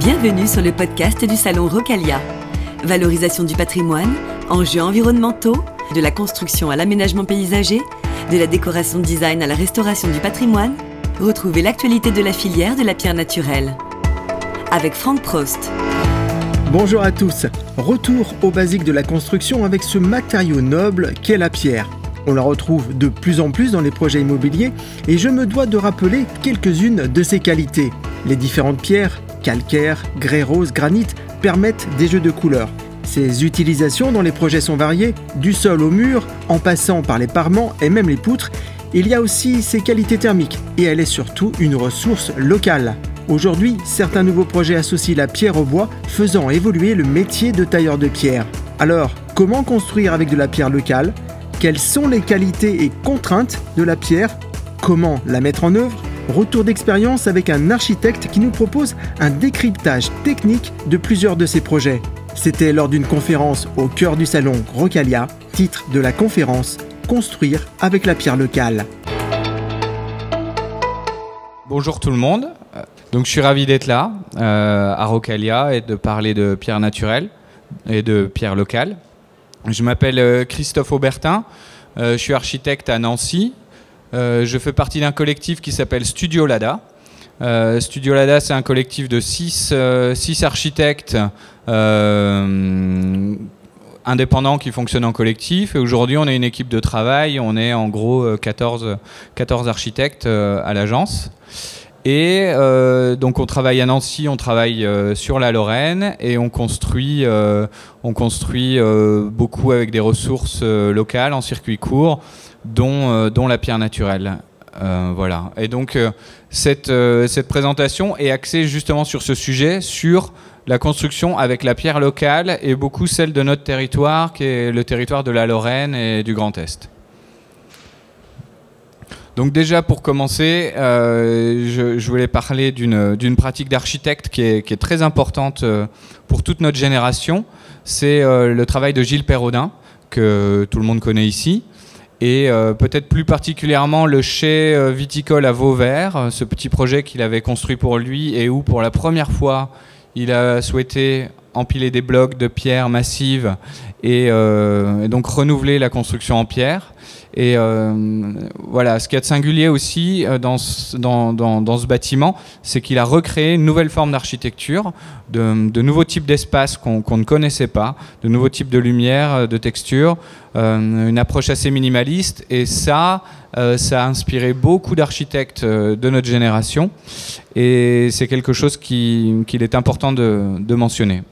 Bienvenue sur le podcast du Salon Rocalia. Valorisation du patrimoine, enjeux environnementaux, de la construction à l'aménagement paysager, de la décoration design à la restauration du patrimoine, retrouvez l'actualité de la filière de la pierre naturelle. Avec Franck Prost. Bonjour à tous. Retour aux basiques de la construction avec ce matériau noble qu'est la pierre. On la retrouve de plus en plus dans les projets immobiliers et je me dois de rappeler quelques-unes de ses qualités. Les différentes pierres, calcaire, grès rose, granit, permettent des jeux de couleurs. Ces utilisations dans les projets sont variées, du sol au mur, en passant par les parements et même les poutres. Il y a aussi ses qualités thermiques et elle est surtout une ressource locale. Aujourd'hui, certains nouveaux projets associent la pierre au bois, faisant évoluer le métier de tailleur de pierre. Alors, comment construire avec de la pierre locale? Quelles sont les qualités et contraintes de la pierre? Comment la mettre en œuvre? Retour d'expérience avec un architecte qui nous propose un décryptage technique de plusieurs de ses projets. C'était lors d'une conférence au cœur du salon Rocalia, titre de la conférence Construire avec la pierre locale. Bonjour tout le monde. Donc je suis ravi d'être là euh, à Rocalia et de parler de pierre naturelle et de pierre locale. Je m'appelle euh, Christophe Aubertin. Euh, je suis architecte à Nancy je fais partie d'un collectif qui s'appelle Studio Lada. Euh, Studio Lada, c'est un collectif de 6 euh, architectes indépendants qui fonctionnent en collectif. Et aujourd'hui, on est une équipe de travail. On est en gros 14, 14 architectes à l'agence. Et donc on travaille à Nancy, on travaille sur la Lorraine et on construit, on construit beaucoup avec des ressources locales en circuit court dont, euh, dont la pierre naturelle. Euh, voilà. Et donc euh, cette, cette présentation est axée justement sur ce sujet, sur la construction avec la pierre locale et beaucoup celle de notre territoire, qui est le territoire de la Lorraine et du Grand Est. Donc déjà pour commencer, je, voulais parler d'une pratique d'architecte qui qui est, très importante pour toute notre génération. C'est le travail de Gilles Perraudin, que tout le monde connaît ici et euh, peut-être plus particulièrement le chai euh, viticole à Vauvert, euh, ce petit projet qu'il avait construit pour lui et où pour la première fois il a souhaité empiler des blocs de pierre massive et, et donc renouveler la construction en pierre. Et euh, voilà, ce qu'il y a de singulier aussi euh, dans ce, dans, dans, ce bâtiment, c'est qu'il a recréé une nouvelle forme d'architecture, de, nouveaux types d'espaces qu'on ne connaissait pas, de nouveaux types de lumière, euh, de texture, une approche assez minimaliste. Et ça, ça a inspiré beaucoup d'architectes de notre génération. Et c'est quelque chose qu'il est important de, de mentionner.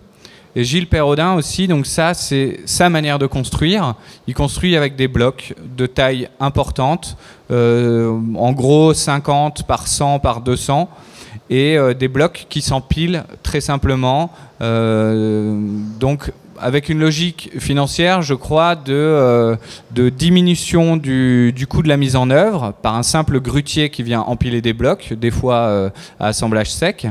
Et Gilles Perraudin aussi, donc ça, c'est sa manière de construire. Il construit avec des blocs de taille importante, euh, en gros 50 par 100 par 200, et euh, des blocs qui s'empilent très simplement. Euh, donc avec une logique financière, je crois, de, euh, diminution du, coût de la mise en œuvre par un simple grutier qui vient empiler des blocs, des fois euh, à assemblage sec,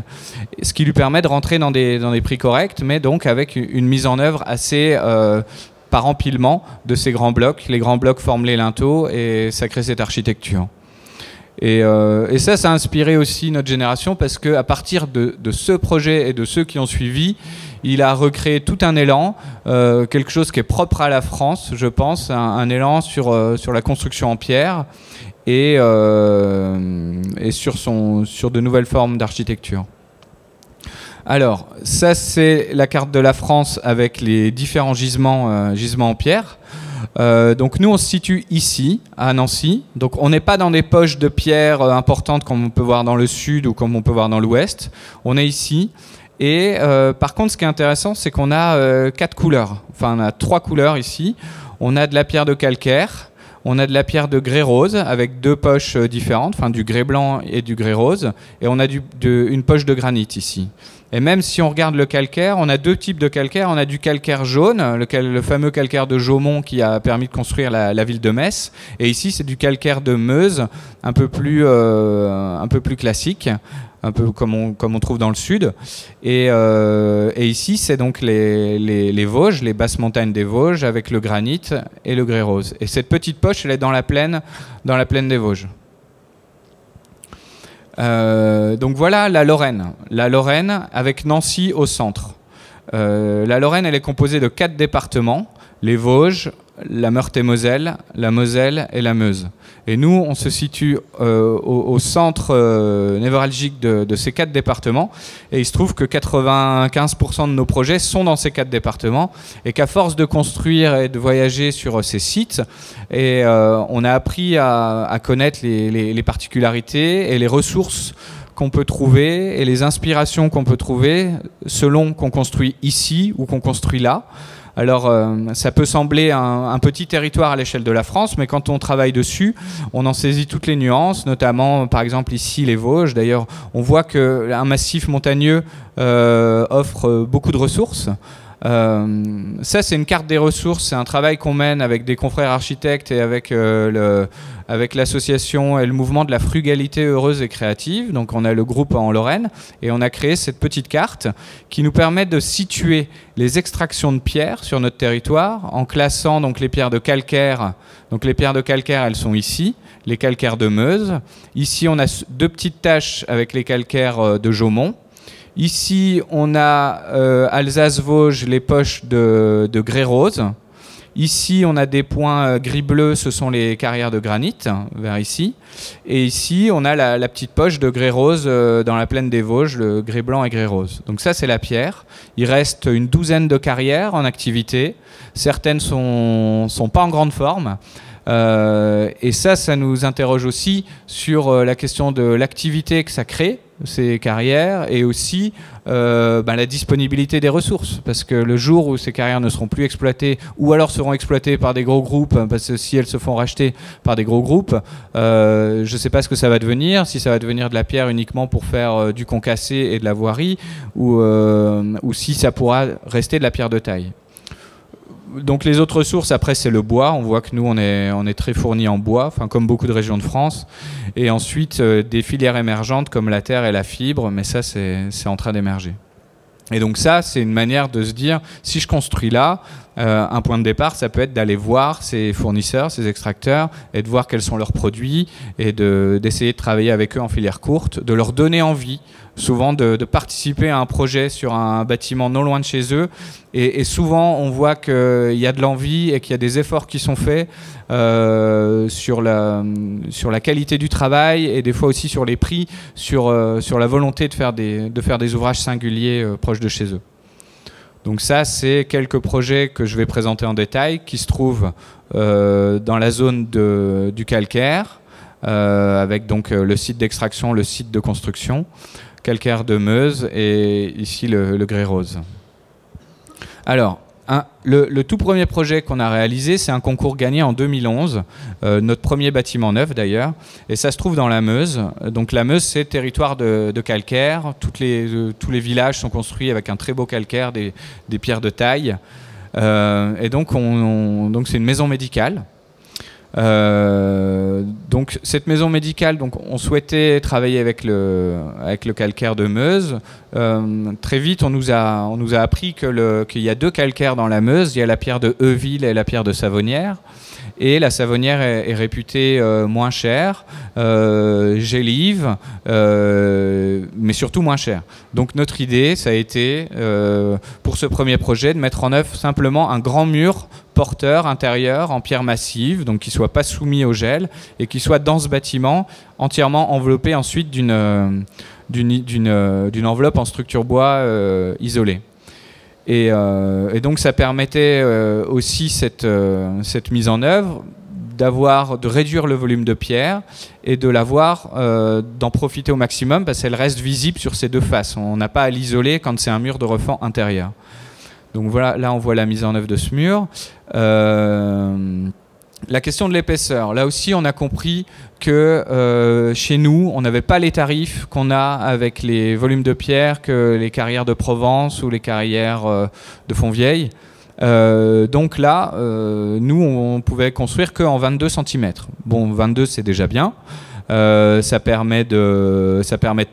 ce qui lui permet de rentrer dans des, prix corrects, mais donc avec une mise en œuvre assez euh, par empilement de ces grands blocs. Les grands blocs forment les linteaux et ça crée cette architecture. Et, ça, ça a inspiré aussi notre génération parce qu'à partir de, ce projet et de ceux qui ont suivi, il a recréé tout un élan, euh, quelque chose qui est propre à la France, je pense, un, élan sur, euh, sur la construction en pierre et, euh, et sur, son, sur de nouvelles formes d'architecture. Alors, ça c'est la carte de la France avec les différents gisements, gisements en pierre. donc nous on se situe ici à Nancy. Donc on n'est pas dans des poches de pierre importantes comme on peut voir dans le sud ou comme on peut voir dans l'ouest. On est ici. Et euh, par contre, ce qui est intéressant, c'est qu'on a euh, quatre couleurs. Enfin, on a trois couleurs ici. On a de la pierre de calcaire, on a de la pierre de grès rose avec deux poches euh, différentes, enfin du grès blanc et du grès rose, et on a une poche de granit ici. Et même si on regarde le calcaire, on a deux types de calcaire. On a du calcaire jaune, le fameux calcaire de Jaumont qui a permis de construire la, ville de Metz. Et ici, c'est du calcaire de Meuse, un peu plus classique, un peu comme on, comme on trouve dans le sud. Et, euh, et ici, c'est donc les, les, les, Vosges, les basses montagnes des Vosges, avec le granit et le grès rose. Et cette petite poche, elle est dans la plaine, dans la plaine des Vosges. donc voilà la Lorraine. La Lorraine avec Nancy au centre. la Lorraine, elle est composée de quatre départements les Vosges, la Meurthe-et-Moselle, la Moselle et la Meuse. Et nous, on se situe euh, au, centre euh, névralgique de, ces quatre départements. Et il se trouve que 95% de nos projets sont dans ces quatre départements. Et qu'à force de construire et de voyager sur ces sites, euh, on a appris à, connaître les, particularités et les ressources qu'on peut trouver et les inspirations qu'on peut trouver selon qu'on construit ici ou qu'on construit là. Alors, euh, ça peut sembler un, petit territoire à l'échelle de la France, mais quand on travaille dessus, on en saisit toutes les nuances, notamment, par exemple, ici, les Vosges. D'ailleurs, on voit qu'un massif montagneux euh, offre beaucoup de ressources. Euh, ça, c'est une carte des ressources. C'est un travail qu'on mène avec des confrères architectes et avec euh, le, avec l'association et le mouvement de la frugalité heureuse et créative. Donc, on a le groupe en Lorraine et on a créé cette petite carte qui nous permet de situer les extractions de pierres sur notre territoire en classant donc les pierres de calcaire. Donc, les pierres de calcaire, elles sont ici les calcaires de Meuse. Ici, on a deux petites taches avec les calcaires euh, de Jaumont. Ici, on a euh, Alsace-Vosges, les poches de, grès rose. Ici, on a des points euh, gris-bleu, ce sont les carrières de granit, vers ici. Et ici, on a la, petite poche de grès rose euh, dans la plaine des Vosges, le grès blanc et grès rose. Donc ça, c'est la pierre. Il reste une douzaine de carrières en activité. Certaines sont, sont pas en grande forme. et ça, ça nous interroge aussi sur la question de l'activité que ça crée ces carrières et aussi euh, ben, la disponibilité des ressources. Parce que le jour où ces carrières ne seront plus exploitées ou alors seront exploitées par des gros groupes, parce que si elles se font racheter par des gros groupes, euh, je ne sais pas ce que ça va devenir, si ça va devenir de la pierre uniquement pour faire euh, du concassé et de la voirie ou, ou si ça pourra rester de la pierre de taille donc les autres sources, après, c'est le bois. On voit que nous, on est, on est très fournis en bois, enfin, comme beaucoup de régions de France. Et ensuite, euh, des filières émergentes comme la terre et la fibre, mais ça, c'est en train d'émerger. Et donc ça, c'est une manière de se dire, si je construis là, euh, un point de départ, ça peut être d'aller voir ces fournisseurs, ces extracteurs, et de voir quels sont leurs produits, et d'essayer de, travailler avec eux en filière courte, de leur donner envie, souvent de, participer à un projet sur un bâtiment non loin de chez eux. Et, souvent, on voit qu'il y a de l'envie et qu'il y a des efforts qui sont faits euh, sur, la, sur la qualité du travail et des fois aussi sur les prix, sur, euh, sur la volonté de faire des, de faire des ouvrages singuliers proches de chez eux. Donc ça, c'est quelques projets que je vais présenter en détail qui se trouvent euh, dans la zone du calcaire, euh, avec donc euh, le site d'extraction, le site de construction, calcaire de Meuse et ici le, grès rose. Alors, le, tout premier projet qu'on a réalisé, c'est un concours gagné en 2011, euh, notre premier bâtiment neuf d'ailleurs, et ça se trouve dans la Meuse. Donc la Meuse, c'est territoire de, calcaire. Euh, tous les villages sont construits avec un très beau calcaire, des, pierres de taille. Euh, et donc c'est une maison médicale. Euh, donc cette maison médicale, donc on souhaitait travailler avec le, avec le calcaire de Meuse. Euh, très vite, on nous a, on nous a appris qu'il y a deux calcaires dans la Meuse. Il y a la pierre de Euville et la pierre de Savonnière. Et la savonnière est, réputée euh, moins chère, euh, gélive, euh, mais surtout moins chère. Donc notre idée, ça a été, pour ce premier projet, de mettre en œuvre simplement un grand mur porteur intérieur en pierre massive, donc qui soit pas soumis au gel et qui soit dans ce bâtiment entièrement enveloppé ensuite d'une d'une enveloppe en structure bois isolée. Euh, et, donc ça permettait euh, aussi cette, euh, mise en œuvre d'avoir de réduire le volume de pierre et de l'avoir d'en profiter au maximum parce qu'elle reste visible sur ces deux faces. On n'a pas à l'isoler quand c'est un mur de refend intérieur. Donc voilà, là on voit la mise en œuvre de ce mur. La question de l'épaisseur. Là aussi, on a compris que euh, chez nous, on n'avait pas les tarifs qu'on a avec les volumes de pierre que les carrières de Provence ou les carrières euh, de Fontvieille. Euh, donc là, nous, on pouvait construire qu'en 22 cm. Bon, 22, c'est déjà bien. ça, permet de,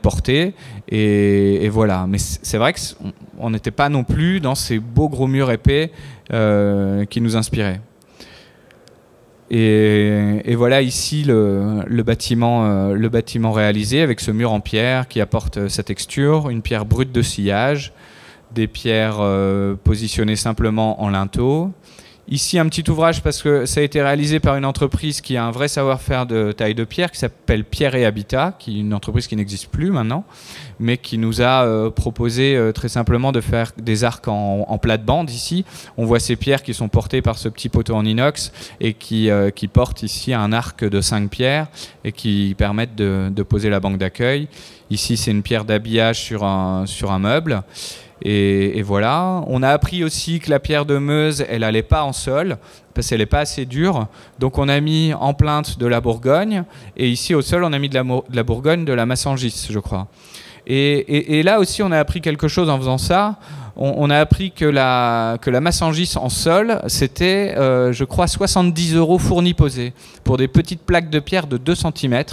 porter. Et, voilà. Mais c'est vrai qu'on n'était pas non plus dans ces beaux gros murs épais qui nous inspiraient. Et, voilà ici le, bâtiment, le bâtiment réalisé avec ce mur en pierre qui apporte sa texture, une pierre brute de sillage, des pierres positionnées simplement en linteau, Ici, un petit ouvrage parce que ça a été réalisé par une entreprise qui a un vrai savoir-faire de taille de pierre, qui s'appelle Pierre et Habitat, qui est une entreprise qui n'existe plus maintenant, mais qui nous a euh, proposé euh, très simplement de faire des arcs en, plate-bande ici. On voit ces pierres qui sont portées par ce petit poteau en inox et qui, euh, portent ici un arc de 5 pierres et qui permettent de, poser la banque d'accueil. Ici, c'est une pierre d'habillage sur un meuble. Et, voilà. On a appris aussi que la pierre de Meuse, elle n'allait pas en sol parce qu'elle n'est pas assez dure. Donc on a mis en plainte de la Bourgogne. Et ici au sol, on a mis de la, Bourgogne, de la Massangis, je crois. Et, là aussi, on a appris quelque chose en faisant ça. On, a appris que la, que la Massangis en sol, c'était, euh, je crois, 70 euros fournis posés pour des petites plaques de pierre de 2 cm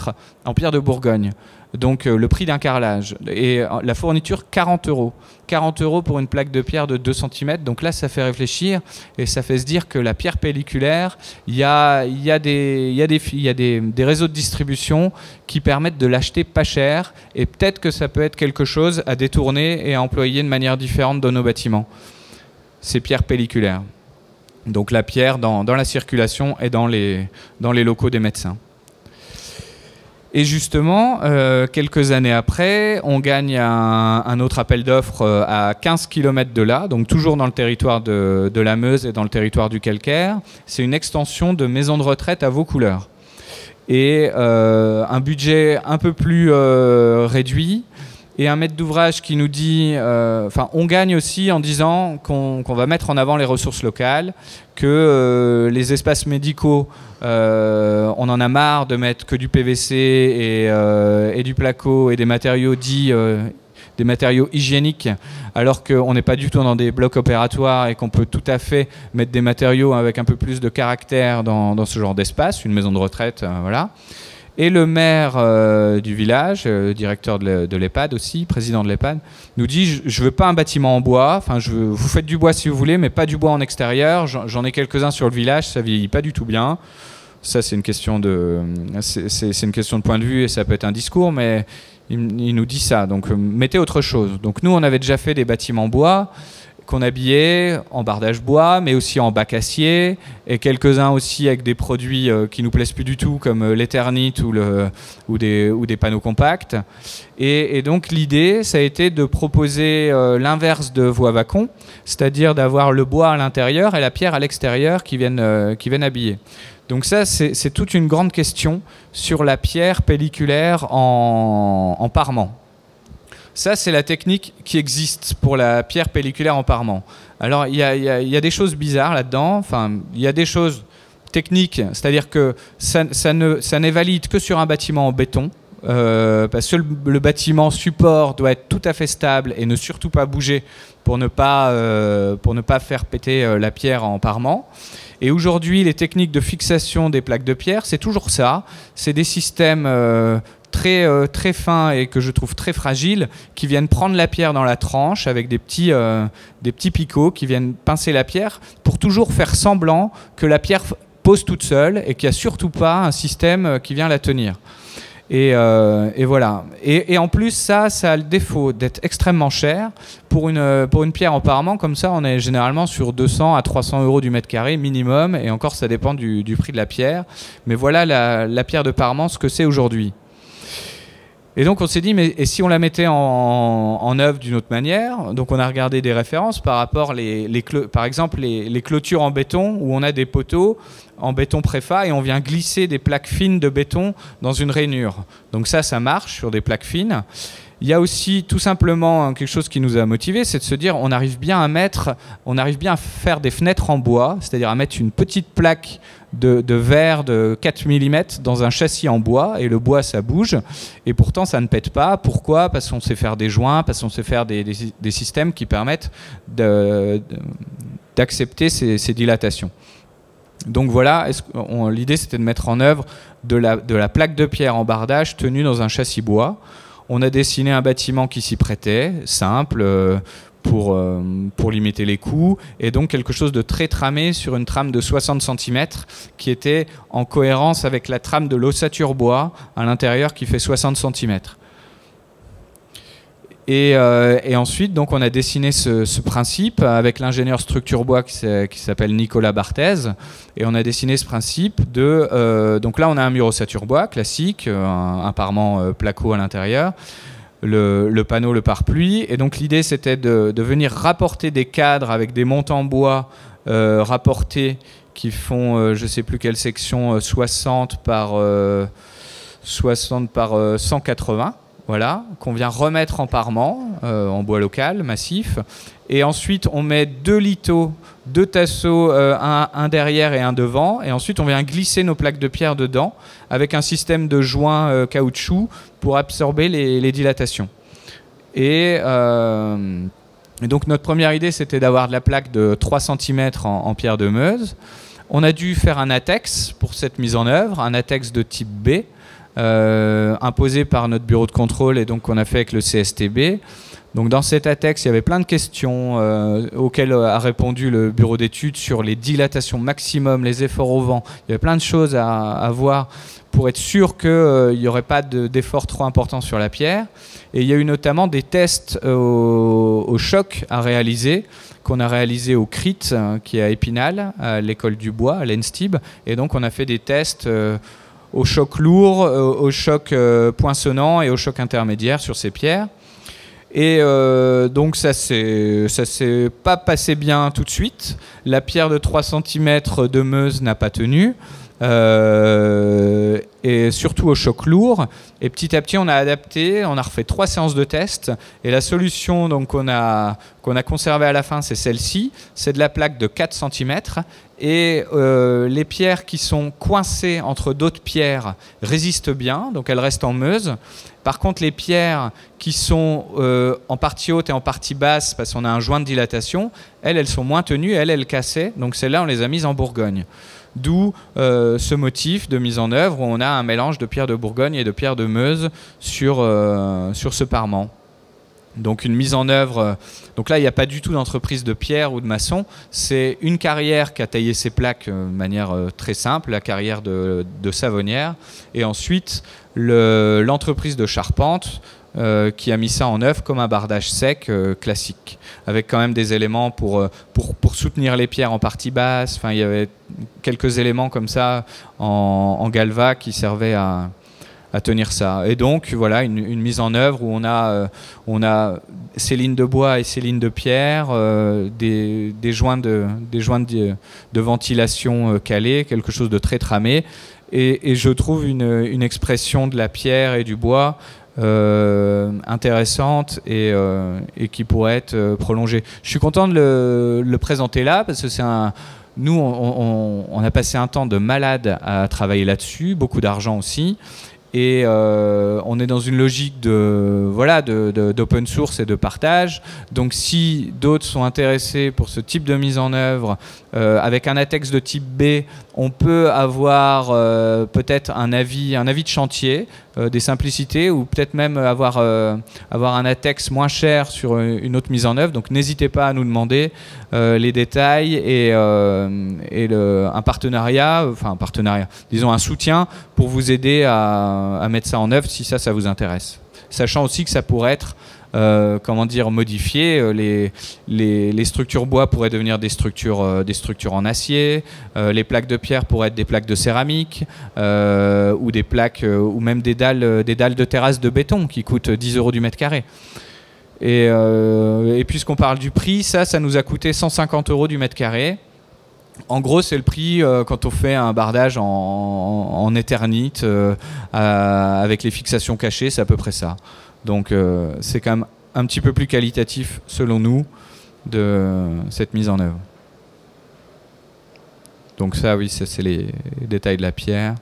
en pierre de Bourgogne donc euh, le prix d'un carrelage. Et euh, la fourniture, 40 euros. 40 euros pour une plaque de pierre de 2 cm. Donc là, ça fait réfléchir et ça fait se dire que la pierre pelliculaire, il y a, des, réseaux de distribution qui permettent de l'acheter pas cher et peut-être que ça peut être quelque chose à détourner et à employer de manière différente dans nos bâtiments. Ces pierres pelliculaires. Donc la pierre dans, la circulation et dans les locaux des médecins. Et justement, euh, quelques années après, on gagne un, autre appel d'offres euh, à 15 km de là, donc toujours dans le territoire de, la Meuse et dans le territoire du calcaire. C'est une extension de maison de retraite à vos couleurs. Et euh, un budget un peu plus réduit, et un maître d'ouvrage qui nous dit, enfin, on gagne aussi en disant qu'on va mettre en avant les ressources locales, que les espaces médicaux euh, on en a marre de mettre que du PVC euh, et, du placo et des matériaux dits euh, des matériaux hygiéniques, alors qu'on n'est pas du tout dans des blocs opératoires et qu'on peut tout à fait mettre des matériaux avec un peu plus de caractère dans, ce genre d'espace, une maison de retraite, voilà. Et le maire du village, directeur de l'EHPAD aussi, président de l'EHPAD, nous dit je, ne veux pas un bâtiment en bois. Enfin, je vous faites du bois si vous voulez, mais pas du bois en extérieur. J'en ai quelques-uns sur le village, ça vieillit pas du tout bien. Ça, c'est une question de, c'est une question de point de vue et ça peut être un discours, mais il, nous dit ça. Donc, euh, mettez autre chose. Donc, nous, on avait déjà fait des bâtiments bois qu'on habillait en bardage bois, mais aussi en bac acier, et quelques-uns aussi avec des produits euh, qui nous plaisent plus du tout, comme euh, l'éternite ou, des, panneaux compacts. Et, donc l'idée, ça a été de proposer l'inverse de voie vacon, c'est-à-dire d'avoir le bois à l'intérieur et la pierre à l'extérieur qui viennent, qui viennent habiller. Donc ça, c'est toute une grande question sur la pierre pelliculaire en, parement. Ça, c'est la technique qui existe pour la pierre pelliculaire en parement. Alors, il y, a, des choses bizarres là-dedans. Enfin, il y a des choses techniques, c'est-à-dire que ça, n'est valide que sur un bâtiment en béton. Euh, parce que le, bâtiment support doit être tout à fait stable et ne surtout pas bouger pour ne pas, euh, pour ne pas faire péter euh, la pierre en parement. Et aujourd'hui, les techniques de fixation des plaques de pierre, c'est toujours ça. C'est des systèmes très, euh, très fins et que je trouve très fragiles qui viennent prendre la pierre dans la tranche avec des petits, euh, des petits picots qui viennent pincer la pierre pour toujours faire semblant que la pierre pose toute seule et qu'il n'y a surtout pas un système qui vient la tenir. Euh, et, voilà. Et, en plus, ça, ça a le défaut d'être extrêmement cher. Pour une, pour une pierre en parement, comme ça, on est généralement sur 200 à 300 euros du mètre carré minimum. Et encore, ça dépend du, prix de la pierre. Mais voilà la, la pierre de parement, ce que c'est aujourd'hui. Et donc on s'est dit, mais et si on la mettait en, œuvre d'une autre manière? Donc on a regardé des références par rapport, les, les par exemple, les, les, clôtures en béton où on a des poteaux en béton préfa et on vient glisser des plaques fines de béton dans une rainure. Donc ça, ça marche sur des plaques fines. Il y a aussi tout simplement quelque chose qui nous a motivé, c'est de se dire on arrive bien à mettre, on arrive bien à faire des fenêtres en bois, c'est-à-dire à mettre une petite plaque de, verre de 4 mm dans un châssis en bois et le bois ça bouge et pourtant ça ne pète pas. Pourquoi? Parce qu'on sait faire des joints, parce qu'on sait faire des, systèmes qui permettent d'accepter ces, dilatations. Donc voilà, l'idée c'était de mettre en œuvre de la plaque de pierre en bardage tenue dans un châssis bois. On a dessiné un bâtiment qui s'y prêtait, simple, euh, pour, pour limiter les coûts, et donc quelque chose de très tramé sur une trame de 60 cm qui était en cohérence avec la trame de l'ossature bois à l'intérieur qui fait 60 cm. Euh, et, ensuite, donc, on a dessiné ce, principe avec l'ingénieur structure bois qui s'appelle Nicolas Barthez. Et on a dessiné ce principe de. Euh, donc là, on a un mur ossature bois classique, euh, un, parement placo à l'intérieur. Le, panneau, le pare-pluie. Et donc l'idée, c'était de, venir rapporter des cadres avec des montants bois rapportés qui font, je ne sais plus quelle section, 60 par, 60 par 180 voilà, qu'on vient remettre en parement, euh, en bois local, massif. Et ensuite, on met deux litos, deux tasseaux, euh, un, derrière et un devant. Et ensuite, on vient glisser nos plaques de pierre dedans avec un système de joints euh, caoutchouc pour absorber les, dilatations. Et, donc, notre première idée, c'était d'avoir de la plaque de 3 cm en, en, pierre de Meuse. On a dû faire un ATEX pour cette mise en œuvre, un ATEX de type B. Euh, imposé par notre bureau de contrôle et donc qu'on a fait avec le CSTB. Donc dans cet ATEX, il y avait plein de questions euh, auxquelles a répondu le bureau d'études sur les dilatations maximum, les efforts au vent. Il y avait plein de choses à, voir pour être sûr qu'il euh, n'y aurait pas d'efforts trop importants sur la pierre. Et il y a eu notamment des tests au, choc à réaliser qu'on a réalisé au CRIT, qui est à Épinal, à l'école du bois, à l'ENSTIB. Et donc on a fait des tests au choc lourd, euh, au choc euh, poinçonnant et au choc intermédiaire sur ces pierres. Et euh, donc ça ne s'est pas passé bien tout de suite. La pierre de 3 cm de Meuse n'a pas tenu. Surtout au choc lourd. Et petit à petit, on a adapté, on a refait trois séances de tests. Et la solution qu'on a, qu'on a conservée à la fin, c'est celle-ci. C'est de la plaque de 4 cm et euh, les pierres qui sont coincées entre d'autres pierres résistent bien, donc elles restent en meuse. Par contre, les pierres qui sont euh, en partie haute et en partie basse, parce qu'on a un joint de dilatation, elles, elles sont moins tenues, elles, elles cassaient. Donc celles-là, on les a mises en Bourgogne. D'où euh, ce motif de mise en œuvre où on a un mélange de pierres de Bourgogne et de pierres de Meuse sur, sur ce parement. Donc une mise en œuvre. Euh, donc là, il n'y a pas du tout d'entreprise de pierre ou de maçon. C'est une carrière qui a taillé ses plaques euh, de manière euh, très simple, la carrière de, Savonnière. Et ensuite, l'entreprise de charpente qui a mis ça en œuvre comme un bardage sec classique, avec quand même des éléments pour, pour, pour, soutenir les pierres en partie basse. Enfin, il y avait quelques éléments comme ça en, galva qui servaient à, à tenir ça. Et donc, voilà, une, mise en œuvre où on a, euh, on a ces lignes de bois et ces lignes de pierre, euh, des, des, joints, de, des joints de, ventilation euh, calés, quelque chose de très tramé. Et, je trouve une, une, expression de la pierre et du bois intéressante et, et, qui pourrait être prolongée. Je suis content de le, présenter là parce que c'est un nous, on, a passé un temps de malade à travailler là-dessus, beaucoup d'argent aussi. Et euh, on est dans une logique de voilà d'open source et de partage. Donc si d'autres sont intéressés pour ce type de mise en œuvre euh, avec un ATEX de type B, on peut avoir euh, peut-être un avis, un avis de chantier, des simplicités, ou peut-être même avoir, avoir un ATEX moins cher sur une autre mise en œuvre. Donc n'hésitez pas à nous demander les détails et, et un partenariat, enfin un partenariat, disons un soutien pour vous aider à, à mettre ça en œuvre si ça, ça vous intéresse. Sachant aussi que ça pourrait être euh, comment dire, modifié. Euh, les, les, structures bois pourraient devenir des structures, euh, des structures en acier. les plaques de pierre pourraient être des plaques de céramique ou des plaques ou même des dalles, des dalles de terrasse de béton qui coûtent 10 euros du mètre carré. Et, puisqu'on parle du prix, ça, ça nous a coûté 150 euros du mètre carré. En gros, c'est le prix quand on fait un bardage en éternite avec les fixations cachées, c'est à peu près ça. Donc euh, c'est quand même un petit peu plus qualitatif, selon nous, de cette mise en œuvre. Donc ça, oui, c'est les détails de la pierre.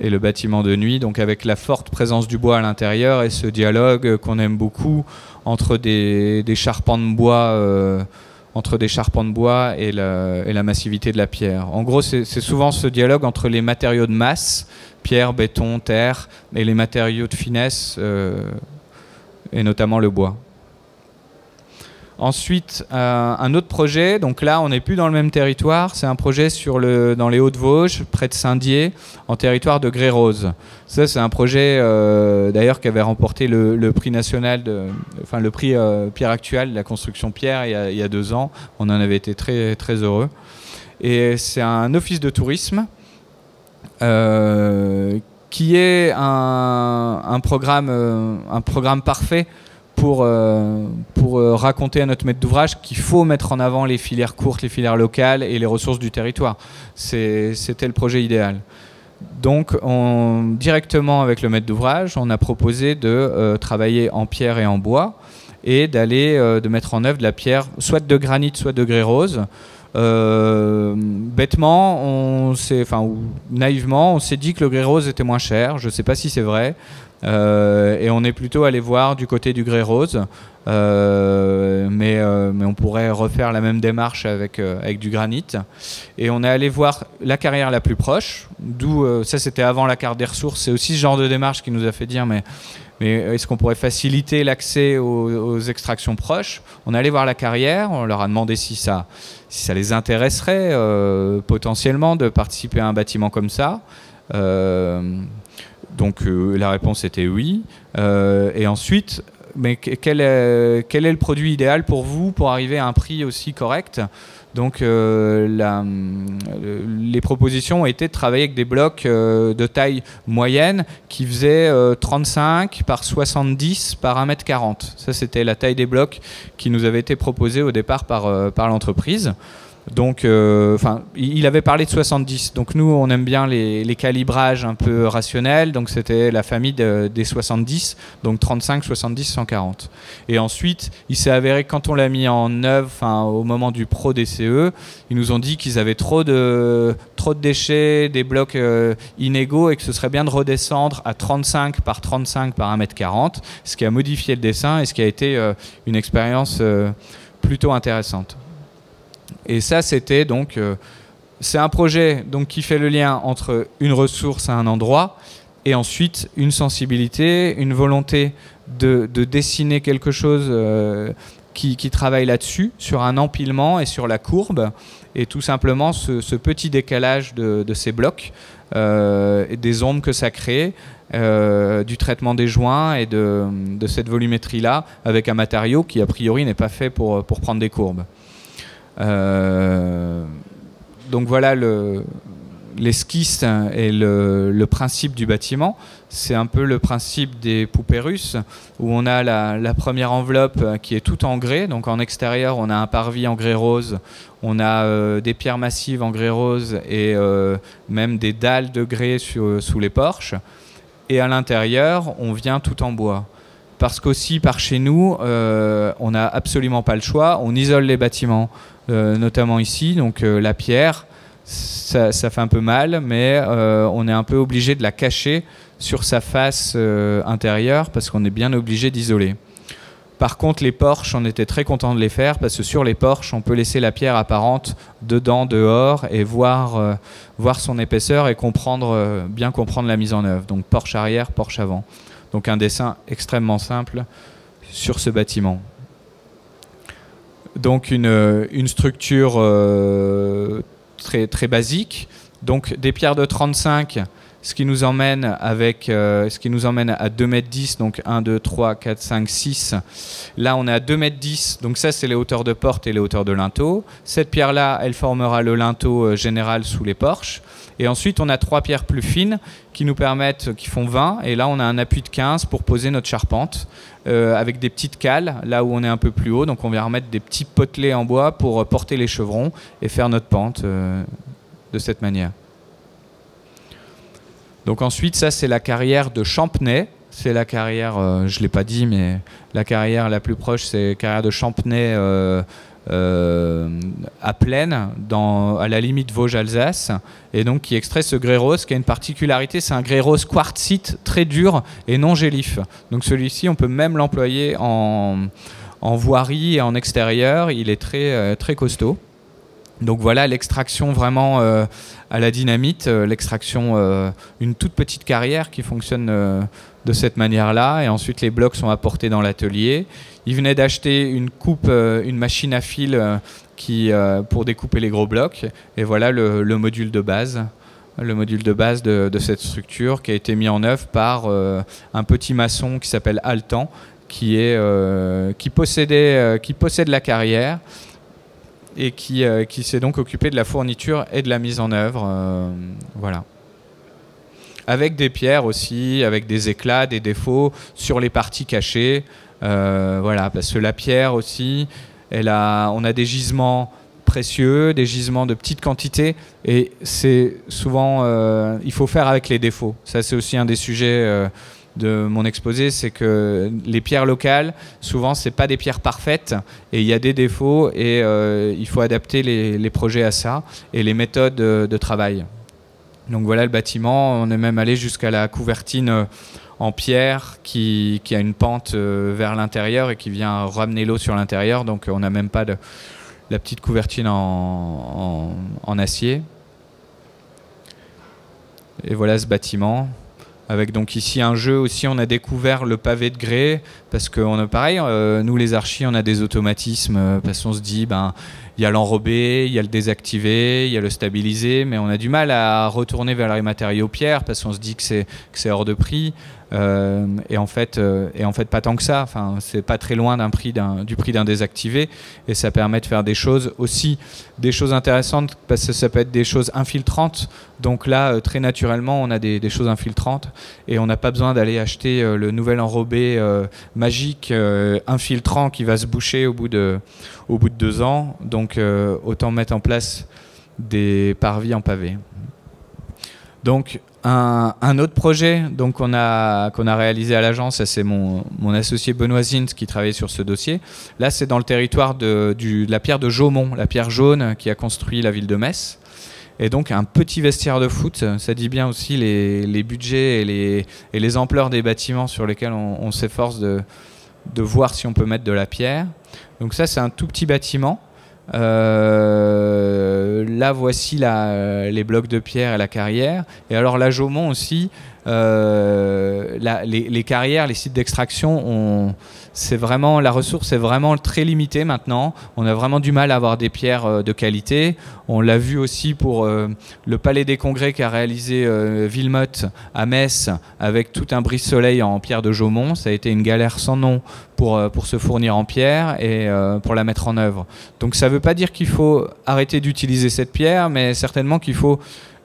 Et le bâtiment de nuit, donc avec la forte présence du bois à l'intérieur et ce dialogue qu'on aime beaucoup entre des, charpents de bois. Euh, entre des charpents de bois et la, massivité de la pierre. En gros, c'est souvent ce dialogue entre les matériaux de masse, pierre, béton, terre, et les matériaux de finesse, euh, et notamment le bois. Ensuite, euh, un autre projet, donc là on n'est plus dans le même territoire, c'est un projet dans les Hauts-de-Vosges, près de Saint-Dié, en territoire de Grès-Rose. Ça c'est un projet euh, d'ailleurs qui avait remporté le, prix national, de, enfin le prix euh, Pierre Actuel, la construction Pierre, il y, a, deux ans. On en avait été très, très heureux. Et c'est un office de tourisme qui est un programme, un programme parfait pour, euh, euh, raconter à notre maître d'ouvrage qu'il faut mettre en avant les filières courtes, les filières locales et les ressources du territoire. C'était le projet idéal. Donc, on, directement avec le maître d'ouvrage, on a proposé de euh, travailler en pierre et en bois et d'aller de mettre en œuvre de la pierre, soit de granit, soit de grès rose. bêtement, enfin, naïvement, on s'est dit que le grès rose était moins cher. Je ne sais pas si c'est vrai. Euh, et on est plutôt allé voir du côté du grès rose. Euh, mais, euh, mais, on pourrait refaire la même démarche avec, avec du granit. Et on est allé voir la carrière la plus proche, d'où ça c'était avant la carte des ressources. C'est aussi ce genre de démarche qui nous a fait dire mais, mais est-ce qu'on pourrait faciliter l'accès aux, extractions proches? On est allé voir la carrière, on leur a demandé si ça, si ça les intéresserait potentiellement de participer à un bâtiment comme ça. Donc euh, la réponse était oui. Euh, et ensuite, mais quel est, le produit idéal pour vous pour arriver à un prix aussi correct? Donc euh, les propositions ont été de travailler avec des blocs de taille moyenne qui faisaient 35 par 70 par 1m40. Ça c'était la taille des blocs qui nous avait été proposée au départ par, par l'entreprise. Donc, euh, il avait parlé de 70. Donc nous, on aime bien les, calibrages un peu rationnels. Donc c'était la famille des 70, donc 35, 70, 140. Et ensuite, il s'est avéré que quand on l'a mis en œuvre, au moment du pro DCE, ils nous ont dit qu'ils avaient trop de, trop de déchets, des blocs euh, inégaux et que ce serait bien de redescendre à 35 par 35 par 1m40, ce qui a modifié le dessin et ce qui a été euh, une expérience plutôt intéressante. Et ça, c'était donc. Euh, c'est un projet donc, qui fait le lien entre une ressource à un endroit et ensuite une sensibilité, une volonté de, dessiner quelque chose euh, qui, travaille là-dessus, sur un empilement et sur la courbe, et tout simplement ce, petit décalage de, ces blocs, euh, et des ombres que ça crée, du traitement des joints et de, cette volumétrie-là, avec un matériau qui a priori n'est pas fait pour prendre des courbes. Euh, donc voilà l'esquisse et le, principe du bâtiment. C'est un peu le principe des poupées russes, où on a la, première enveloppe qui est toute en grès. Donc en extérieur, on a un parvis en grès rose, on a euh, des pierres massives en grès rose et euh, même des dalles de grès sous les porches. Et à l'intérieur, on vient tout en bois parce qu'aussi par chez nous, on n'a absolument pas le choix. On isole les bâtiments euh, notamment ici. Donc euh, la pierre, ça, fait un peu mal, mais euh, on est un peu obligé de la cacher sur sa face intérieure parce qu'on est bien obligé d'isoler. Par contre, les porches, on était très content de les faire parce que sur les porches, on peut laisser la pierre apparente dedans, dehors et voir, voir son épaisseur et comprendre, bien comprendre la mise en œuvre. Donc porche arrière, porche avant. Donc un dessin extrêmement simple sur ce bâtiment. Donc une, structure euh, très, très basique. Donc des pierres de 35, ce qui nous emmène, avec, euh, ce qui nous emmène à 2 m 10, donc 1, 2, 3, 4, 5, 6. Là, on est à 2 m 10, donc ça, c'est les hauteurs de porte et les hauteurs de linteau. Cette pierre-là, elle formera le linteau euh, général sous les porches. Et ensuite, on a trois pierres plus fines qui nous permettent, qui font 20. Et là, on a un appui de 15 pour poser notre charpente avec des petites cales là où on est un peu plus haut. Donc, on vient remettre des petits potelets en bois pour porter les chevrons et faire notre pente euh, de cette manière. Donc ensuite, ça c'est la carrière de Champnay. C'est la carrière, euh, je ne l'ai pas dit, mais la carrière la plus proche, c'est la carrière de Champnay euh, à Plaine, dans, à la limite Vosges-Alsace, et donc qui extrait ce grès rose qui a une particularité, c'est un grès rose quartzite très dur et non gélif. Donc celui-ci, on peut même l'employer en, en, voirie et en extérieur, il est très, euh, très costaud. Donc voilà l'extraction vraiment euh, à la dynamite, l'extraction, une toute petite carrière qui fonctionne de cette manière-là, et ensuite les blocs sont apportés dans l'atelier. Il venait d'acheter une coupe, euh, une machine à fil euh, qui, euh, pour découper les gros blocs, et voilà le, module de base, le module de base de, cette structure qui a été mis en œuvre par un petit maçon qui s'appelle Altan, qui est qui possédait, qui possède la carrière et qui, qui s'est donc occupé de la fourniture et de la mise en œuvre, voilà avec des pierres aussi, avec des éclats, des défauts sur les parties cachées. Euh, voilà, parce que la pierre aussi, on a des gisements précieux, des gisements de petite quantité, et c'est souvent, euh, il faut faire avec les défauts. Ça, c'est aussi un des sujets euh, de mon exposé, c'est que les pierres locales, souvent, c'est pas des pierres parfaites, et il y a des défauts, et il faut adapter les, projets à ça et les méthodes de travail. Donc voilà le bâtiment. On est même allé jusqu'à la couvertine euh, en pierre qui, a une pente euh, vers l'intérieur et qui vient ramener l'eau sur l'intérieur. Donc on n'a même pas de la petite couvertine en, acier. Et voilà ce bâtiment. Avec donc ici un jeu aussi, on a découvert le pavé de grès parce qu'on a pareil, euh, nous les archis, on a des automatismes parce qu'on se dit ben il y a l'enrobé, il y a le désactivé, il y a le stabilisé, mais on a du mal à retourner vers les matériaux pierre parce qu'on se dit que c'est hors de prix. Euh, et en fait, euh, et en fait pas tant que ça. Enfin, c'est pas très loin du prix d'un désactivé, et ça permet de faire des choses aussi, des choses intéressantes parce que ça peut être des choses infiltrantes. Donc là, euh, très naturellement, on a des, choses infiltrantes et on n'a pas besoin d'aller acheter le nouvel enrobé magique infiltrant qui va se boucher au bout de, au bout de deux ans. Donc autant mettre en place des parvis en pavé. Donc un, autre projet donc qu'on a a réalisé à l'agence, c'est mon, associé Benoît Zint qui travaillait sur ce dossier. Là, c'est dans le territoire de, la pierre de Jaumont, la pierre jaune qui a construit la ville de Metz. Et donc un petit vestiaire de foot, ça dit bien aussi les, budgets et les, les, ampleurs des bâtiments sur lesquels on, s'efforce de, de voir si on peut mettre de la pierre. Donc ça, c'est un tout petit bâtiment. Euh, là, voici les blocs de pierre et la carrière. Et alors, la Jaumont aussi, euh, les, carrières, les sites d'extraction, c'est vraiment la ressource est vraiment très limitée maintenant. On a vraiment du mal à avoir des pierres euh, de qualité. On l'a vu aussi pour euh, le Palais des Congrès qu'a réalisé Villemotte à Metz avec tout un brise-soleil en pierre de Jaumont. Ça a été une galère sans nom pour, pour se fournir en pierre et pour la mettre en œuvre. Donc ça ne veut pas dire qu'il faut arrêter d'utiliser cette pierre, mais certainement qu'il faut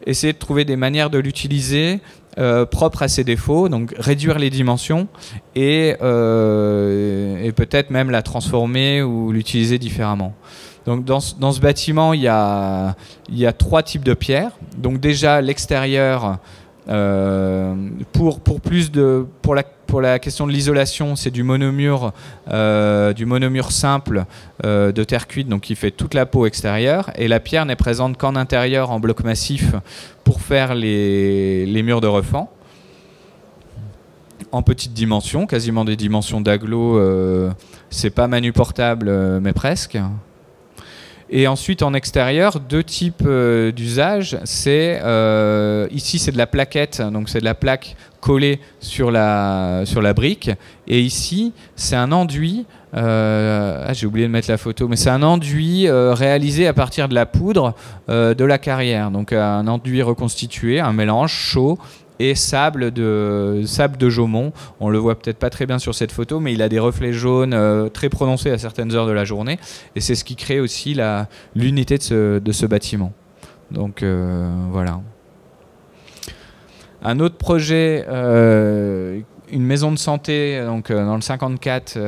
essayer de trouver des manières de l'utiliser euh, propre à ses défauts, donc réduire les dimensions et, euh, et peut-être même la transformer ou l'utiliser différemment. Donc dans, dans, ce bâtiment, il y, a, il y a trois types de pierres. Donc déjà l'extérieur, pour, pour, plus de, pour, la, pour la question de l'isolation, c'est du monomure, euh, du simple euh, de terre cuite, donc qui fait toute la peau extérieure. Et la pierre n'est présente qu'en intérieur, en bloc massif, pour faire les, les murs de refend. En petite dimension, quasiment des dimensions d'aglo, c'est pas manu portable, mais presque. Et ensuite, en extérieur, deux types euh, d'usage. C'est euh, ici, c'est de la plaquette, donc c'est de la plaque collée sur la sur la brique. Et ici, c'est un enduit. Euh, ah, j'ai oublié de mettre la photo, mais c'est un enduit réalisé à partir de la poudre de la carrière. Donc un enduit reconstitué, un mélange chaud et sable de, sable de Jaumont. On le voit peut-être pas très bien sur cette photo, mais il a des reflets jaunes euh, très prononcés à certaines heures de la journée. Et c'est ce qui crée aussi l'unité de ce, de ce, bâtiment. Donc euh, voilà. Un autre projet, euh, une maison de santé donc, dans le 54,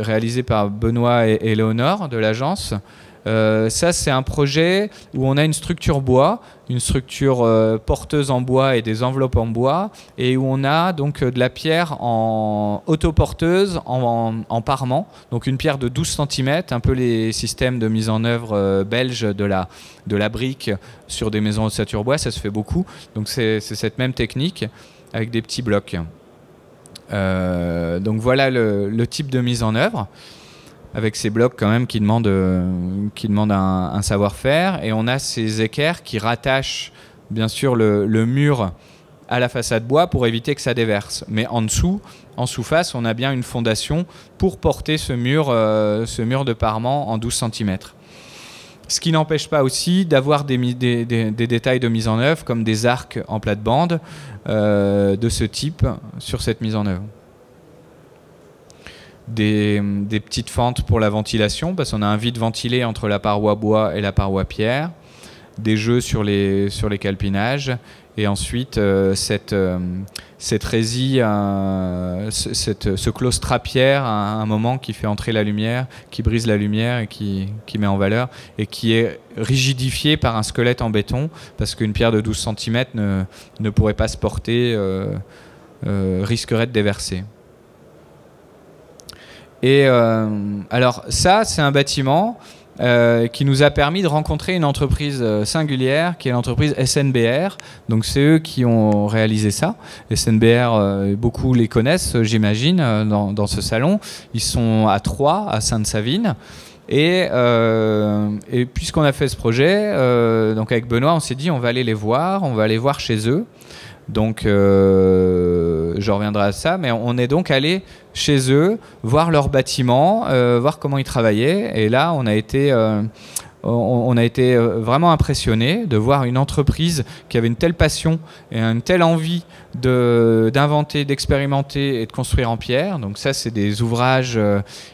réalisé par Benoît et, et Léonore de l'agence. Euh, ça, c'est un projet où on a une structure bois, une structure euh, porteuse en bois et des enveloppes en bois, et où on a donc euh, de la pierre en autoporteuse en, en, parement, donc une pierre de 12 cm, un peu les systèmes de mise en œuvre belges de la, de la brique sur des maisons de bois, ça se fait beaucoup. Donc c'est cette même technique avec des petits blocs. donc voilà le type de mise en œuvre avec ces blocs quand même qui demandent, euh, qui demandent un, savoir-faire. Et on a ces équerres qui rattachent bien sûr le, mur à la façade bois pour éviter que ça déverse. Mais en dessous, en sous-face, on a bien une fondation pour porter ce mur, ce mur de parement en 12 cm. Ce qui n'empêche pas aussi d'avoir des, détails de mise en œuvre, comme des arcs en plate-bande euh, de ce type sur cette mise en œuvre. Des, petites fentes pour la ventilation, parce qu'on a un vide ventilé entre la paroi bois et la paroi pierre, des jeux sur les, sur les calpinages, et ensuite euh, cette, euh, cette résille, cette, ce claustrapière à un moment qui fait entrer la lumière, qui brise la lumière et qui, qui, met en valeur, et qui est rigidifié par un squelette en béton, parce qu'une pierre de 12 cm ne, ne pourrait pas se porter, euh, risquerait de déverser. Et alors ça, c'est un bâtiment euh, qui nous a permis de rencontrer une entreprise euh, singulière qui est l'entreprise SNBR. Donc c'est eux qui ont réalisé ça. SNBR, euh, beaucoup les connaissent, j'imagine, dans, ce salon. Ils sont à Troyes, à Sainte-Savine. Et, et puisqu'on a fait ce projet, donc avec Benoît, on s'est dit on va aller les voir, on va aller voir chez eux. Donc, euh, je reviendrai à ça, mais on est donc allé chez eux, voir leur bâtiment, euh, voir comment ils travaillaient. Et là, on a été, euh, été vraiment impressionné de voir une entreprise qui avait une telle passion et une telle envie d'inventer, d'expérimenter et de construire en pierre. Donc ça, c'est des ouvrages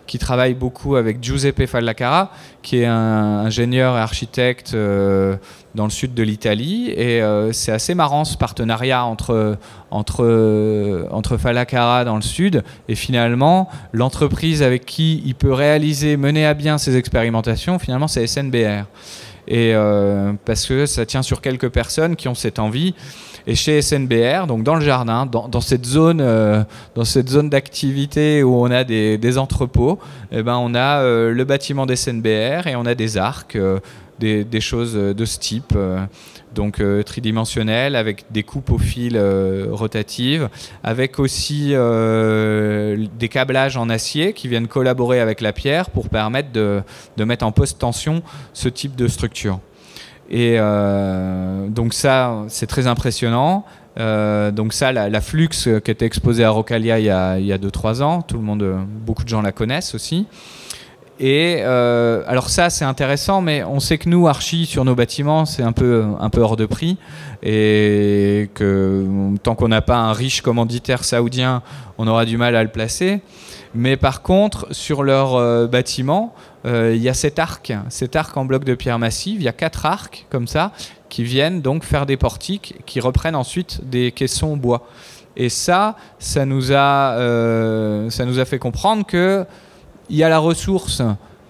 qui travaillent beaucoup avec Giuseppe Fallacara, qui est un ingénieur et architecte dans le sud de l'Italie. Et euh, c'est assez marrant ce partenariat entre, entre, entre Falacara dans le sud et finalement l'entreprise avec qui il peut réaliser, mener à bien ses expérimentations, finalement c'est SNBR. Et euh, parce que ça tient sur quelques personnes qui ont cette envie. Et chez SNBR, donc dans le jardin, dans, dans cette zone, euh, dans cette zone d'activité où on a des, des entrepôts, eh ben on a le bâtiment d'SNBR et on a des arcs des, choses de ce type, euh, donc euh, tridimensionnelles, avec des coupes au fil euh, rotatives, avec aussi des câblages en acier qui viennent collaborer avec la pierre pour permettre de, mettre en post-tension ce type de structure. Et donc ça, c'est très impressionnant. donc ça, la, Flux qui était exposée à Rocalia il y a 2-3 ans, tout le monde, beaucoup de gens la connaissent aussi. Et euh, alors ça, c'est intéressant, mais on sait que nous, archi, sur nos bâtiments, c'est un peu, un peu hors de prix. Et que tant qu'on n'a pas un riche commanditaire saoudien, on aura du mal à le placer. Mais par contre, sur leur euh, bâtiment, euh, il y a cet arc, cet arc en bloc de pierre massive. Il y a quatre arcs comme ça qui viennent donc faire des portiques qui reprennent ensuite des caissons bois. Et ça, ça nous a, ça nous a fait comprendre que il y a la ressource,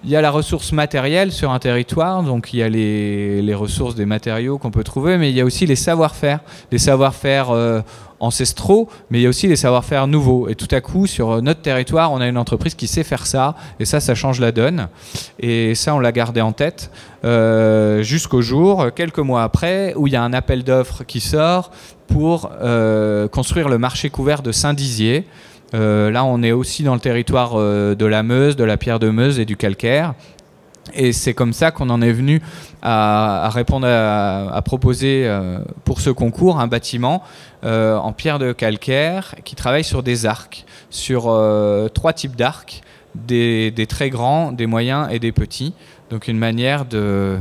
il y a la ressource matérielle sur un territoire, donc il y a les, ressources des matériaux qu'on peut trouver, mais il y a aussi les savoir-faire, les savoir-faire euh, ancestraux, mais il y a aussi les savoir-faire nouveaux. Et tout à coup, sur notre territoire, on a une entreprise qui sait faire ça, et ça, ça change la donne. Et ça, on l'a gardé en tête euh, jusqu'au jour, quelques mois après, où il y a un appel d'offres qui sort pour euh, construire le marché couvert de Saint-Dizier. Euh, là, on est aussi dans le territoire euh, de la Meuse, de la pierre de Meuse et du calcaire. Et c'est comme ça qu'on en est venu à, proposer euh, pour ce concours un bâtiment en pierre de calcaire qui travaille sur des arcs, sur trois types d'arcs, des, très grands, des moyens et des petits. Donc une manière de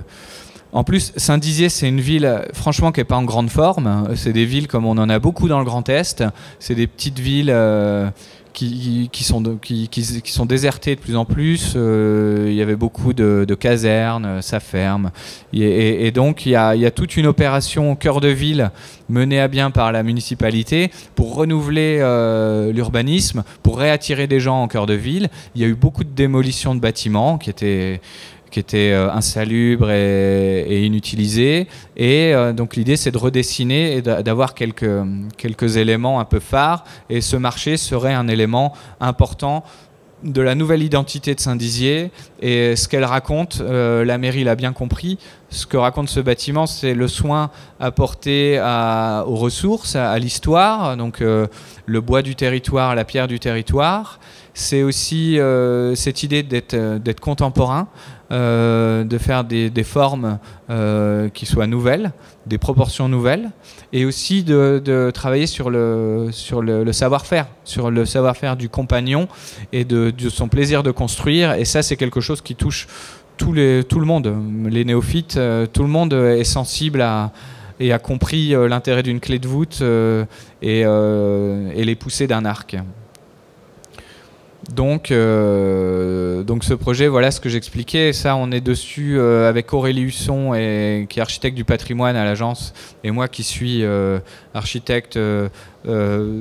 en plus, Saint-Dizier, c'est une ville, franchement, qui n'est pas en grande forme. C'est des villes comme on en a beaucoup dans le Grand Est. C'est des petites villes euh, qui, sont qui, sont désertées de plus en plus. Euh, il y avait beaucoup de, casernes, ça ferme. Et, donc, il y, a, toute une opération cœur de ville menée à bien par la municipalité pour renouveler euh, l'urbanisme, pour réattirer des gens en cœur de ville. Il y a eu beaucoup de démolitions de bâtiments qui étaient qui était euh, insalubre et, inutilisé. Et euh, donc l'idée, c'est de redessiner et d'avoir quelques, quelques éléments un peu phares. Et ce marché serait un élément important de la nouvelle identité de Saint-Dizier et ce qu'elle raconte, euh, la mairie l'a bien compris, ce que raconte ce bâtiment, c'est le soin apporté aux ressources, à, l'histoire, donc le bois du territoire, la pierre du territoire. C'est aussi cette idée d'être contemporain, de faire des, formes qui soient nouvelles, des proportions nouvelles, et aussi de, travailler sur le, savoir-faire, sur le savoir-faire du compagnon et de, son plaisir de construire. Et ça, c'est quelque chose qui touche tout le monde, les néophytes, tout le monde est sensible et a compris euh, l'intérêt d'une clé de voûte euh, et, euh, et les poussées d'un arc. Donc, donc ce projet, voilà ce que j'expliquais. Ça, on est dessus avec Aurélie Husson, qui est architecte du patrimoine à l'agence, et moi qui suis architecte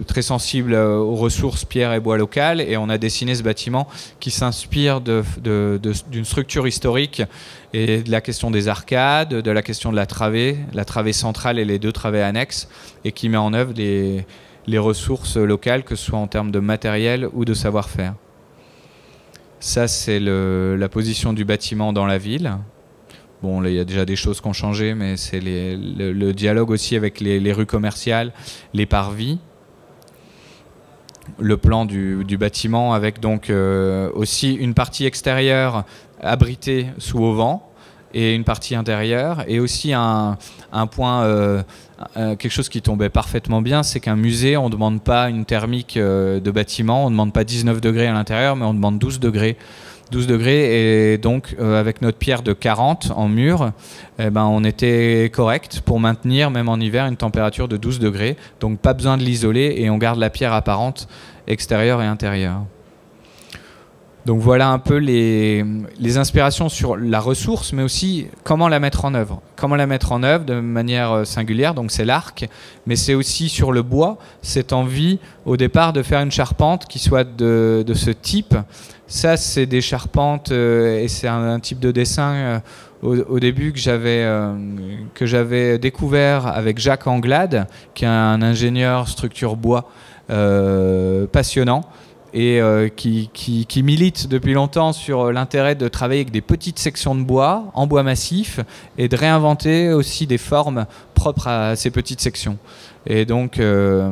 très sensible aux ressources pierre et bois locales. Et on a dessiné ce bâtiment qui s'inspire d'une structure historique et de la question des arcades, de la question de la travée, la travée centrale et les deux travées annexes, et qui met en œuvre les, les ressources locales, que ce soit en termes de matériel ou de savoir-faire. Ça, c'est la position du bâtiment dans la ville. Bon, il y a déjà des choses qui ont changé, mais c'est le, dialogue aussi avec les, rues commerciales, les parvis. Le plan du, bâtiment avec donc euh, aussi une partie extérieure abritée sous auvent et une partie intérieure. Et aussi un, point, euh, euh, quelque chose qui tombait parfaitement bien, c'est qu'un musée, on ne demande pas une thermique euh, de bâtiment, on ne demande pas 19 degrés à l'intérieur, mais on demande 12 degrés. 12 degrés et donc avec notre pierre de 40 en mur, eh ben, on était correct pour maintenir même en hiver une température de 12 degrés. Donc pas besoin de l'isoler et on garde la pierre apparente extérieure et intérieure. Donc voilà un peu les, inspirations sur la ressource, mais aussi comment la mettre en œuvre. Comment la mettre en œuvre de manière euh, singulière, donc c'est l'arc, mais c'est aussi sur le bois, cette envie au départ de faire une charpente qui soit de, ce type. Ça, c'est des charpentes euh, et c'est un, type de dessin euh, au, début que j'avais découvert avec Jacques Anglade, qui est un ingénieur structure bois passionnant et euh, qui, milite depuis longtemps sur euh, l'intérêt de travailler avec des petites sections de bois, en bois massif, et de réinventer aussi des formes propres à ces petites sections. Et donc, euh,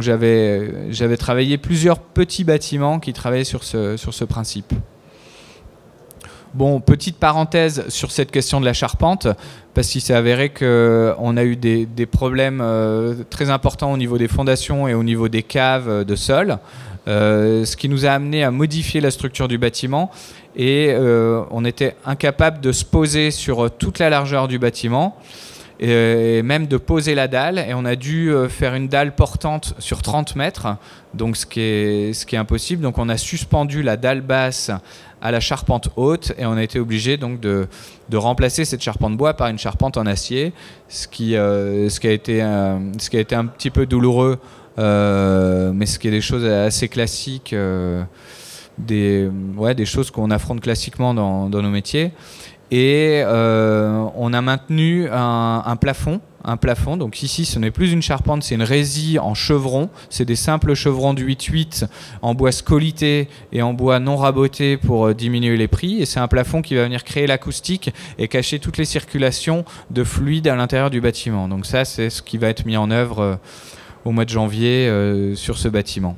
j'avais travaillé plusieurs petits bâtiments qui travaillaient sur ce, sur ce principe. Bon, petite parenthèse sur cette question de la charpente, parce qu'il s'est avéré qu'on a eu des, problèmes très importants au niveau des fondations et au niveau des caves de sol. Euh, ce qui nous a amené à modifier la structure du bâtiment et euh, on était incapable de se poser sur euh, toute la largeur du bâtiment et même de poser la dalle. Et on a dû faire une dalle portante sur 30 mètres. Donc ce qui est, impossible. Donc on a suspendu la dalle basse à la charpente haute et on a été obligé donc de, remplacer cette charpente bois par une charpente en acier. Ce qui, qui, a, été, un petit peu douloureux euh, mais ce qui est des choses assez classiques, euh, des, choses qu'on affronte classiquement dans, nos métiers. Et euh, on a maintenu un, plafond un plafond. Donc ici, ce n'est plus une charpente, c'est une résille en chevron. C'est des simples chevrons du 8-8 en bois scolité et en bois non raboté pour diminuer les prix. Et c'est un plafond qui va venir créer l'acoustique et cacher toutes les circulations de fluide à l'intérieur du bâtiment. Donc ça, c'est ce qui va être mis en œuvre au mois de janvier euh, sur ce bâtiment.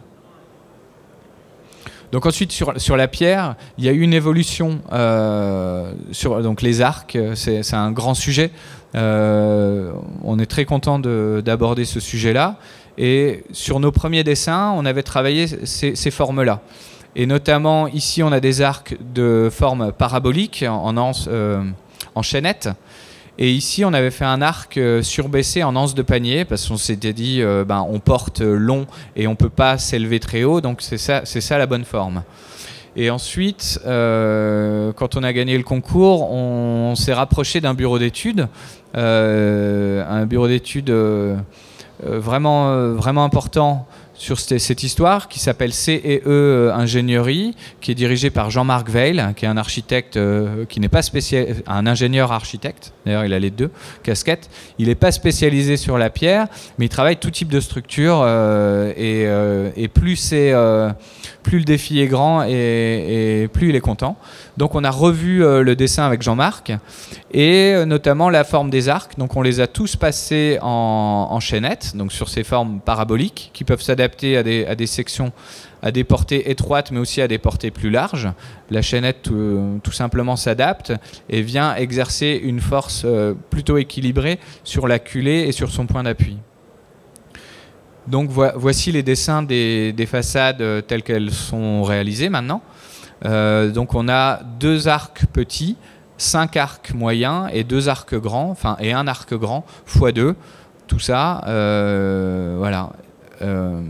Donc ensuite sur, sur la pierre, il y a eu une évolution euh, sur donc les arcs, c'est un grand sujet. Euh, on est très content d'aborder ce sujet-là. Et sur nos premiers dessins, on avait travaillé ces, formes-là. Et notamment ici, on a des arcs de forme parabolique en, en, en chaînette. Et ici, on avait fait un arc euh, surbaissé en anse de panier parce qu'on s'était dit, euh, ben, on porte long et on peut pas s'élever très haut, donc c'est ça, ça la bonne forme. Et ensuite, euh, quand on a gagné le concours, on, s'est rapproché d'un bureau d'études, un bureau d'études vraiment, vraiment important sur cette histoire qui s'appelle CE euh, Ingénierie, qui est dirigée par Jean-Marc Veil, qui est un architecte euh, qui n'est pas spécial, un ingénieur architecte. D'ailleurs, il a les deux casquettes. Il n'est pas spécialisé sur la pierre, mais il travaille tout type de structure euh, et, plus c'est plus le défi est grand et, plus il est content. Donc on a revu le dessin avec Jean-Marc et notamment la forme des arcs. Donc on les a tous passés en, chaînette, donc sur ces formes paraboliques qui peuvent s'adapter à des, sections à des portées étroites, mais aussi à des portées plus larges. La chaînette tout, simplement s'adapte et vient exercer une force plutôt équilibrée sur la culée et sur son point d'appui. Donc voici les dessins des, façades telles qu'elles sont réalisées maintenant. donc on a deux arcs petits, cinq arcs moyens et deux arcs grands, enfin et un arc grand x 2 tout ça, euh, voilà. Euh,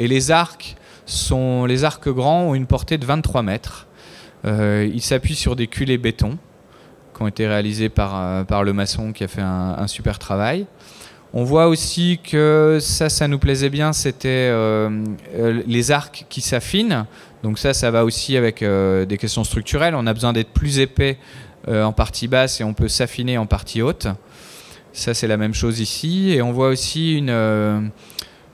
et les arcs sont, les arcs grands ont une portée de 23 mètres. Euh, ils s'appuient sur des culées béton qui ont été réalisés par le maçon qui a fait un, super travail. On voit aussi que ça, ça nous plaisait bien, c'était les arcs qui s'affinent. Donc ça, ça va aussi avec des questions structurelles. On a besoin d'être plus épais en partie basse et on peut s'affiner en partie haute. Ça, c'est la même chose ici. Et on voit aussi une, euh,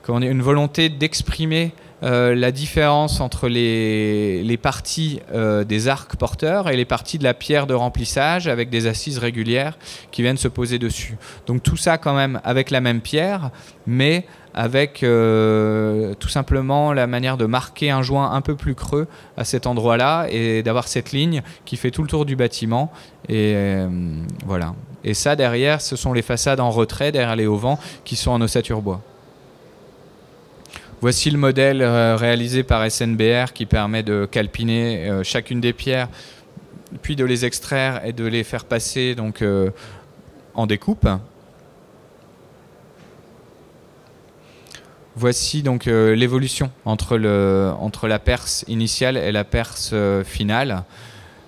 une volonté d'exprimer euh, la différence entre les, parties euh, des arcs porteurs et les parties de la pierre de remplissage avec des assises régulières qui viennent se poser dessus. Donc tout ça quand même avec la même pierre, mais avec tout simplement la manière de marquer un joint un peu plus creux à cet endroit-là et d'avoir cette ligne qui fait tout le tour du bâtiment. Et voilà. Et ça, derrière, ce sont les façades en retrait, derrière les auvents, qui sont en ossature bois. Voici le modèle euh, réalisé par SNBR qui permet de calpiner euh, chacune des pierres, puis de les extraire et de les faire passer donc, euh, en découpe. Voici donc l'évolution entre, entre la perce initiale et la perce finale.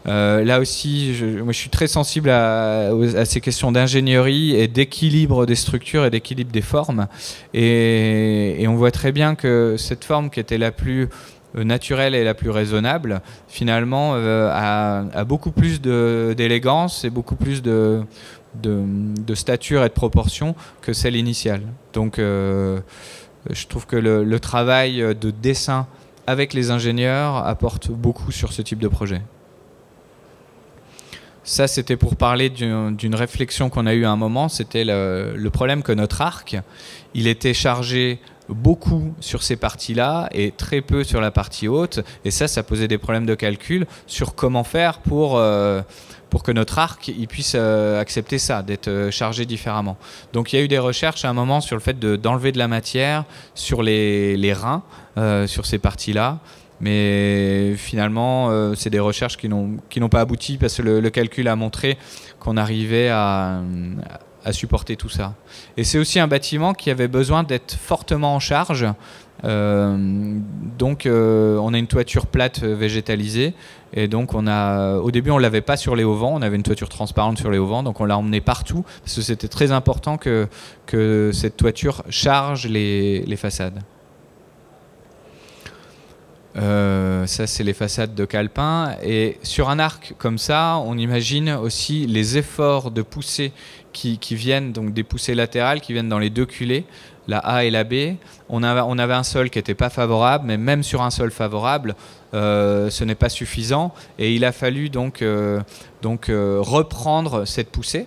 Euh, là aussi, je, moi, je suis très sensible à, ces questions d'ingénierie et d'équilibre des structures et d'équilibre des formes. Et, on voit très bien que cette forme qui était la plus euh, naturelle et la plus raisonnable, finalement, euh, a, beaucoup plus d'élégance et beaucoup plus de, stature et de proportion que celle initiale. Donc, je trouve que le travail de dessin avec les ingénieurs apporte beaucoup sur ce type de projet. Ça, c'était pour parler d'une réflexion qu'on a eue à un moment. C'était le, problème que notre arc, il était chargé beaucoup sur ces parties-là et très peu sur la partie haute. Et ça, ça posait des problèmes de calcul sur comment faire pour, euh, pour que notre arc il puisse euh, accepter ça, d'être euh, chargé différemment. Donc il y a eu des recherches à un moment sur le fait d'enlever de, la matière sur les, les reins, sur ces parties-là. Mais finalement, euh, c'est des recherches qui n'ont pas abouti parce que le, calcul a montré qu'on arrivait à, supporter tout ça. Et c'est aussi un bâtiment qui avait besoin d'être fortement en charge. Euh, donc, euh, on a une toiture plate végétalisée. Et donc, on a, au début, on ne l'avait pas sur les auvents. On avait une toiture transparente sur les auvents. Donc, on l'a emmené partout parce que c'était très important que, cette toiture charge les façades. Euh, ça, c'est les façades de Calpin. Et sur un arc comme ça, on imagine aussi les efforts de poussée qui, viennent, donc des poussées latérales qui viennent dans les deux culées, la A et la B. On avait, un sol qui n'était pas favorable, mais même sur un sol favorable, euh, ce n'est pas suffisant. Et il a fallu donc, euh, donc reprendre cette poussée.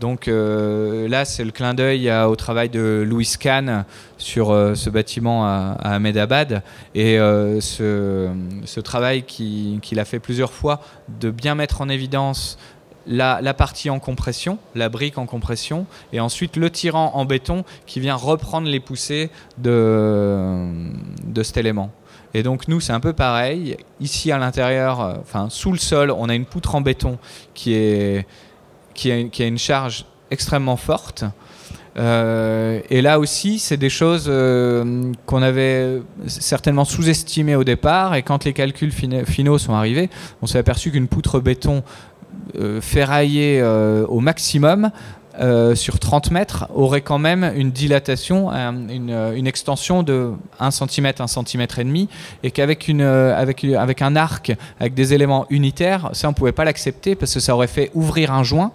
Donc euh, là, c'est le clin d'œil au travail de Louis Kahn sur euh, ce bâtiment à, Ahmedabad et euh, ce, travail qu'il a fait plusieurs fois de bien mettre en évidence la, partie en compression, la brique en compression, et ensuite le tirant en béton qui vient reprendre les poussées de, de cet élément. Et donc nous, c'est un peu pareil. Ici à l'intérieur, enfin sous le sol, on a une poutre en béton qui est qui a, une charge extrêmement forte. Euh, et là aussi, c'est des choses euh, qu'on avait certainement sous-estimées au départ. Et quand les calculs finaux sont arrivés, on s'est aperçu qu'une poutre béton euh, ferraillée au maximum sur 30 mètres aurait quand même une dilatation, une, extension de 1 cm, 1 cm et demi, et qu'avec avec, un arc, avec des éléments unitaires, ça on pouvait pas l'accepter parce que ça aurait fait ouvrir un joint.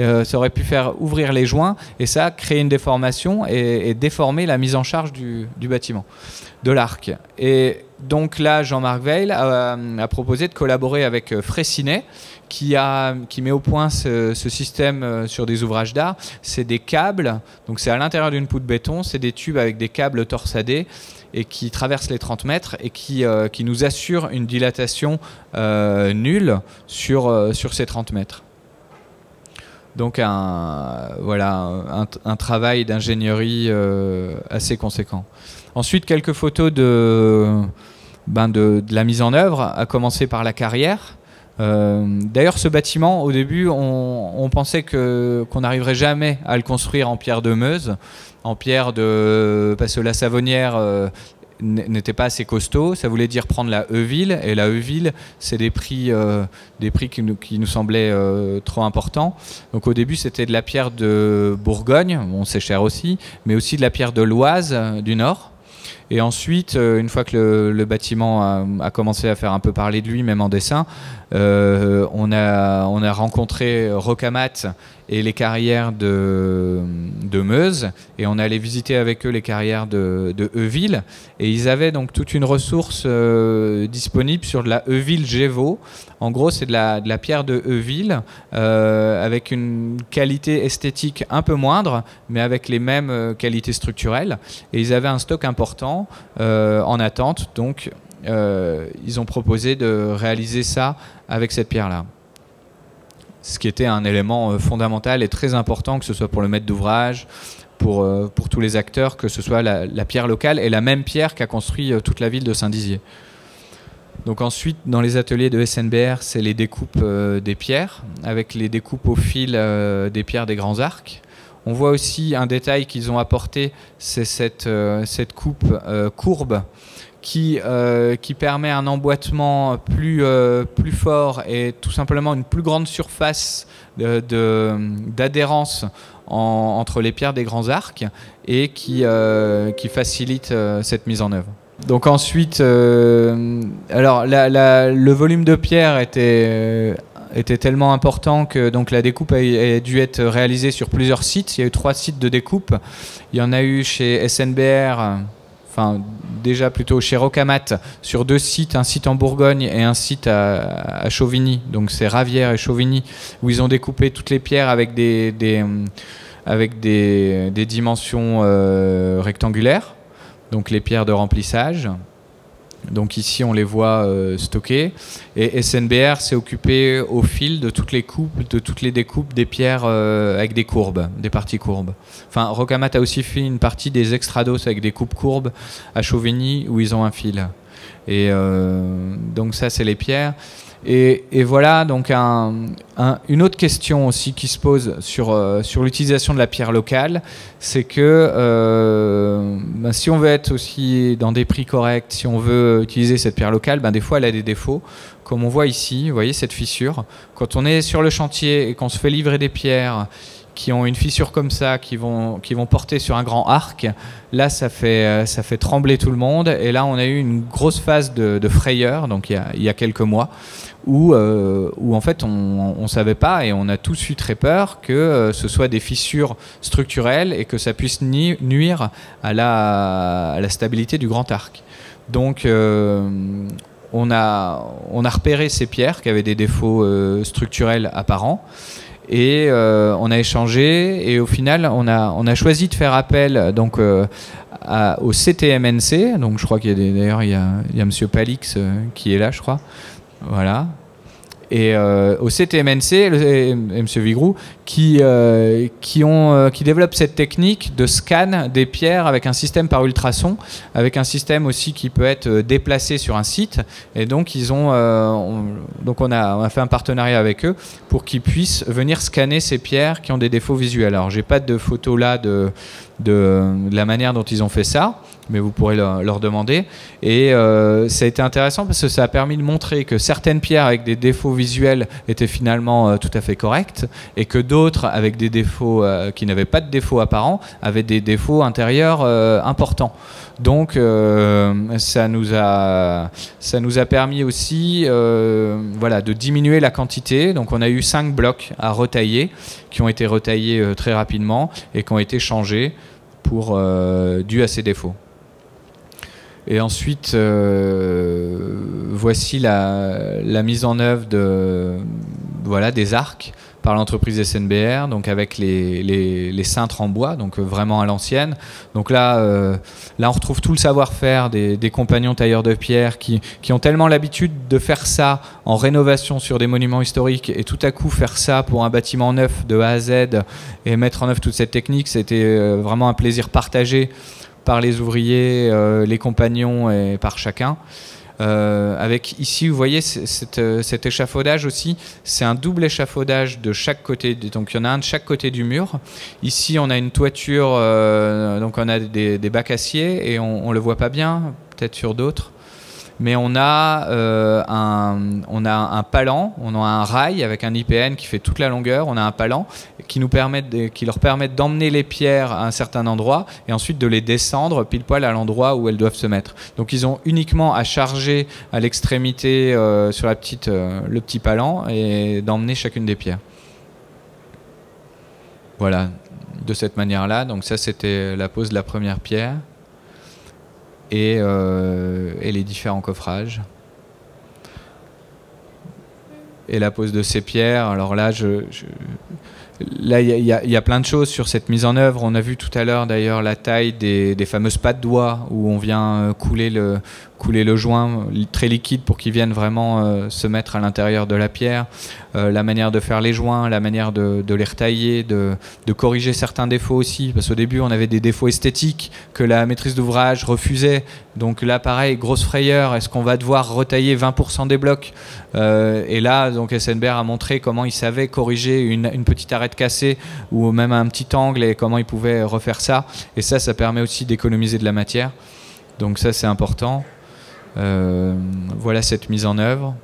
Euh, ça aurait pu faire ouvrir les joints et ça créer une déformation et, déformer la mise en charge du, bâtiment, de l'arc. Et Donc là, Jean-Marc Veil a, proposé de collaborer avec Fraissinet, qui, met au point ce, système sur des ouvrages d'art. C'est des câbles, donc c'est à l'intérieur d'une poutre béton, c'est des tubes avec des câbles torsadés et qui traversent les 30 mètres et qui, nous assure une dilatation nulle sur, ces 30 mètres. Donc voilà, un, travail d'ingénierie euh, assez conséquent. Ensuite, quelques photos de, ben de, la mise en œuvre, à commencer par la carrière. Euh, d'ailleurs, ce bâtiment, au début, on, pensait qu'on n'arriverait jamais à le construire en pierre de Meuse, en pierre de parce que la Savonnière euh, n'était pas assez costaud. Ça voulait dire prendre la E-ville. Et la E-ville, c'est des prix, euh, des prix qui nous, qui nous semblaient trop importants. Donc au début, c'était de la pierre de Bourgogne, bon, c'est cher aussi, mais aussi de la pierre de l'Oise du Nord. Et ensuite, une fois que le, bâtiment a, a, commencé à faire un peu parler de lui, même en dessin, on, a, on a rencontré Rocamat et les carrières de, Meuse. Et on allait visiter avec eux les carrières de, de Euville. Et ils avaient donc toute une ressource euh, disponible sur de la Euville Gévaux. En gros, c'est de la, pierre de Euville euh, avec une qualité esthétique un peu moindre, mais avec les mêmes euh, qualités structurelles. Et ils avaient un stock important en attente. Donc, ils ont proposé de réaliser ça avec cette pierre-là ce qui était un élément euh, fondamental et très important, que ce soit pour le maître d'ouvrage, pour, euh, tous les acteurs, que ce soit la, pierre locale et la même pierre qu'a construit euh, toute la ville de Saint-Dizier. Donc ensuite, dans les ateliers de SNBR, c'est les découpes des pierres, avec les découpes au fil des pierres des grands arcs. On voit aussi un détail qu'ils ont apporté, c'est cette coupe courbe qui, euh, qui permet un emboîtement plus, euh, plus fort et tout simplement une plus grande surface d'adhérence entre les pierres des grands arcs et qui, euh, facilite cette mise en œuvre. Donc ensuite, alors le volume de pierre était était tellement important que donc la découpe a, dû être réalisée sur plusieurs sites. Il y a eu trois sites de découpe. Il y en a eu chez SNBR, enfin déjà plutôt chez Rocamat, sur deux sites, un site en Bourgogne et un site à, Chauvigny, donc c'est Ravière et Chauvigny, où ils ont découpé toutes les pierres avec des, dimensions euh, rectangulaires, donc les pierres de remplissage. Donc ici, on les voit euh, stockées. Et SNBR s'est occupé au fil de toutes les coupes, de toutes les découpes des pierres euh, avec des courbes, des parties courbes. Enfin, Rocamat a aussi fait une partie des extrados avec des coupes courbes à Chauvigny où ils ont un fil. Et euh, donc ça, c'est les pierres. Et, voilà donc une autre question aussi qui se pose sur, euh, sur l'utilisation de la pierre locale, c'est que euh, ben, si on veut être aussi dans des prix corrects, si on veut utiliser cette pierre locale, ben, des fois elle a des défauts, comme on voit ici, vous voyez cette fissure. Quand on est sur le chantier et qu'on se fait livrer des pierres qui ont une fissure comme ça, qui vont, qui vont porter sur un grand arc, là ça fait, euh, ça fait trembler tout le monde. Et là on a eu une grosse phase de, frayeur, donc il y, a, il y, a, quelques mois, où, euh, où en fait on ne savait pas et on a tous eu très peur que euh, ce soit des fissures structurelles et que ça puisse nuire à la, stabilité du grand arc. Donc on, a, on a repéré ces pierres qui avaient des défauts structurels apparents. Et euh, on a échangé et au final on a, choisi de faire appel donc euh, au CTMNC. Donc je crois qu'il y a d'ailleurs il Monsieur Palix euh, qui est là, je crois. Voilà, et euh, au CTMNC, M. Vigrou, qui, euh, ont, euh, qui développent cette technique de scan des pierres avec un système par ultrason, avec un système aussi qui peut être déplacé sur un site. Et donc, ils ont, on, donc on, a, fait un partenariat avec eux pour qu'ils puissent venir scanner ces pierres qui ont des défauts visuels. Alors, j'ai pas de photos là de, de, la manière dont ils ont fait ça, mais vous pourrez leur, demander. Et euh, ça a été intéressant parce que ça a permis de montrer que certaines pierres avec des défauts visuels étaient finalement euh, tout à fait correctes et que d'autres avec des défauts euh, qui n'avaient pas de défauts apparents avaient des défauts intérieurs importants. Donc ça, nous a, ça nous a permis aussi voilà, de diminuer la quantité. Donc on a eu cinq blocs à retailler qui ont été retaillés très rapidement et qui ont été changés pour, dû à ces défauts. Et ensuite, euh, voici la, la, mise en œuvre de, voilà, des arcs par l'entreprise SNBR, donc avec les, les, cintres en bois, donc vraiment à l'ancienne. Donc là, euh, là, on retrouve tout le savoir-faire des, compagnons tailleurs de pierre qui, qui ont tellement l'habitude de faire ça en rénovation sur des monuments historiques et tout à coup faire ça pour un bâtiment neuf de A à Z et mettre en œuvre toute cette technique, c'était vraiment un plaisir partagé par les ouvriers, euh, les compagnons et par chacun. Euh, avec ici, vous voyez euh, cet échafaudage aussi, c'est un double échafaudage de chaque côté, donc il y en a un de chaque côté du mur. Ici, on a une toiture, donc on a des, bacs acier et on, on le voit pas bien, peut-être sur d'autres mais on a, euh, un, on a un palan, on a un rail avec un IPN qui fait toute la longueur, on a un palan qui, nous permet qui leur permet d'emmener les pierres à un certain endroit et ensuite de les descendre pile poil à l'endroit où elles doivent se mettre. Donc ils ont uniquement à charger à l'extrémité euh, sur la petite, euh, le petit palan et d'emmener chacune des pierres. Voilà, de cette manière-là. Donc ça c'était la pose de la première pierre et, euh, et, les différents coffrages. Et la pose de ces pierres, alors là, je, là, il y, y, a plein de choses sur cette mise en œuvre. On a vu tout à l'heure d'ailleurs la taille des, des, fameuses pattes doigts où on vient euh, couler le, couler le joint très liquide pour qu'il vienne vraiment euh, se mettre à l'intérieur de la pierre, euh, la manière de faire les joints, la manière de, les retailler, de, corriger certains défauts aussi, parce qu'au début on avait des défauts esthétiques que la maîtrise d'ouvrage refusait, donc là pareil, grosse frayeur, est-ce qu'on va devoir retailler 20% des blocs? Euh, Et là, donc SNBR a montré comment il savait corriger une petite arête cassée ou même un petit angle et comment il pouvait refaire ça, et ça, ça permet aussi d'économiser de la matière. Donc ça c'est important. Euh, voilà cette mise en œuvre.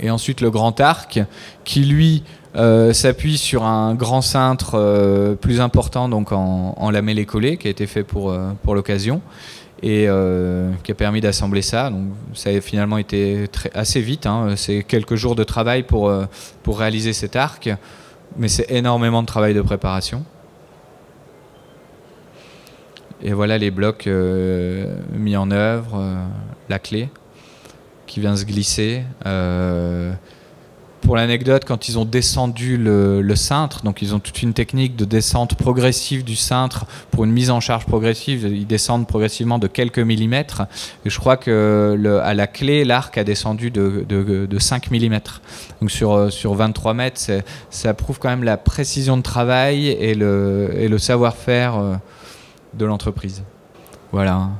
Et ensuite le grand arc qui lui euh, s'appuie sur un grand cintre euh, plus important donc en, en lamellé collé qui a été fait pour, pour l'occasion et qui a permis d'assembler ça. Donc ça a finalement été assez vite. Hein. C'est quelques jours de travail pour, pour réaliser cet arc, mais c'est énormément de travail de préparation. Et voilà les blocs euh, mis en œuvre, euh, la clé qui vient se glisser. Euh, pour l'anecdote, quand ils ont descendu le, cintre, donc ils ont toute une technique de descente progressive du cintre pour une mise en charge progressive, ils descendent progressivement de quelques millimètres. Et je crois que à la clé, l'arc a descendu de, de, de 5 millimètres. Donc sur, sur 23 mètres, ça prouve quand même la précision de travail et le savoir-faire de l'entreprise. Voilà.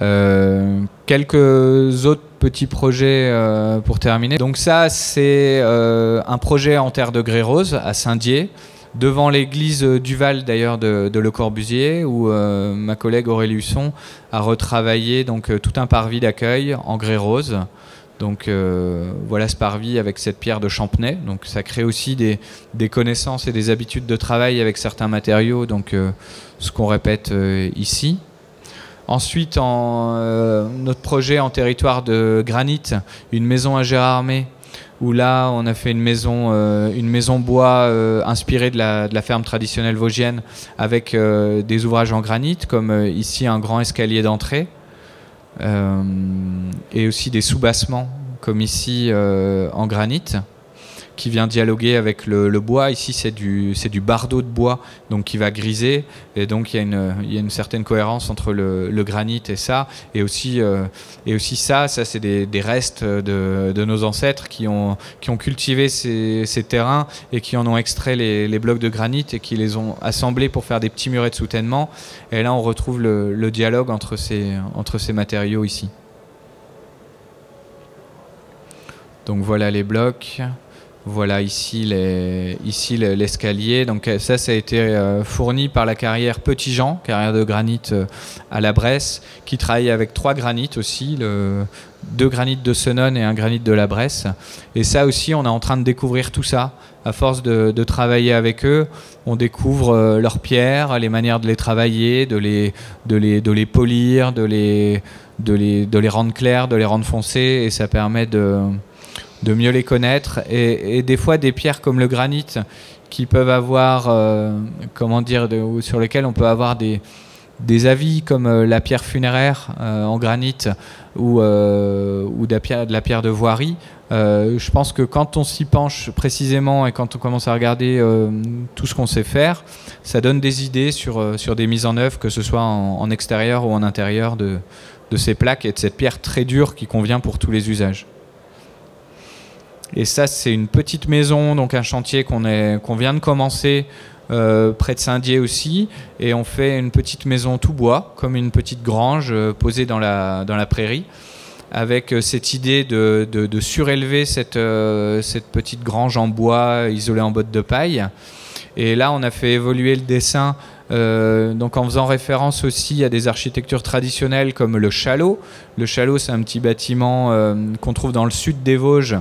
Euh, quelques autres petits projets euh, pour terminer. Donc ça, c'est euh, un projet en terre de grès rose à Saint-Dié, devant l'église du Val d'ailleurs de, de, Le Corbusier, où ma collègue Aurélie Husson a retravaillé donc tout un parvis d'accueil en grès rose. Donc euh, voilà ce parvis avec cette pierre de Champnay. Donc ça crée aussi des, connaissances et des habitudes de travail avec certains matériaux, donc euh, ce qu'on répète euh, ici. Ensuite, en, notre projet en territoire de granit, une maison à Gérardmer, où là on a fait une maison, bois inspirée de la, de la, ferme traditionnelle vosgienne avec des ouvrages en granit, comme ici un grand escalier d'entrée. Euh, et aussi des sous-bassements, comme ici euh, en granit qui vient dialoguer avec le, bois. Ici, c'est du, du bardeau de bois, donc qui va griser. Et donc, il y a une, il y a une certaine cohérence entre le, le, granit et ça. Et aussi, euh, et aussi ça, ça c'est des, des, restes de, de, nos ancêtres qui ont, qui ont cultivé ces, ces terrains et qui en ont extrait les, les, blocs de granit et qui les ont assemblés pour faire des petits murets de soutènement. Et là, on retrouve le, le dialogue entre ces, entre ces matériaux ici. Donc voilà les blocs. Voilà ici ici l'escalier. Donc ça, ça a été euh, fourni par la carrière Petit Jean, carrière de granit euh, à la Bresse, qui travaille avec trois granites aussi, deux granites de Senon et un granit de la Bresse. Et ça aussi, on est en train de découvrir tout ça. À force de, de travailler avec eux, on découvre euh, leurs pierres, les manières de les travailler, de les, de les, de les polir, de les, de les, de les rendre clairs, de les rendre foncés, et ça permet de de mieux les connaître. Et, des fois, des pierres comme le granit, qui peuvent avoir, comment dire, sur lesquelles on peut avoir des, avis comme la pierre funéraire en granit ou, de, la pierre, de voirie, euh, je pense que quand on s'y penche précisément et quand on commence à regarder euh, tout ce qu'on sait faire, ça donne des idées sur, euh, sur des mises en œuvre, que ce soit en, extérieur ou en intérieur de, de, ces plaques et de cette pierre très dure qui convient pour tous les usages. Et ça, c'est une petite maison, donc un chantier qu'on vient de commencer près de Saint-Dié aussi. Et on fait une petite maison tout bois, comme une petite grange posée dans la, dans la prairie avec euh, cette idée de, surélever euh, cette, petite grange en bois isolée en bottes de paille. Et là, on a fait évoluer le dessin euh, donc en faisant référence aussi à des architectures traditionnelles comme le chalot. Le chalot, c'est un petit bâtiment qu'on trouve dans le sud des Vosges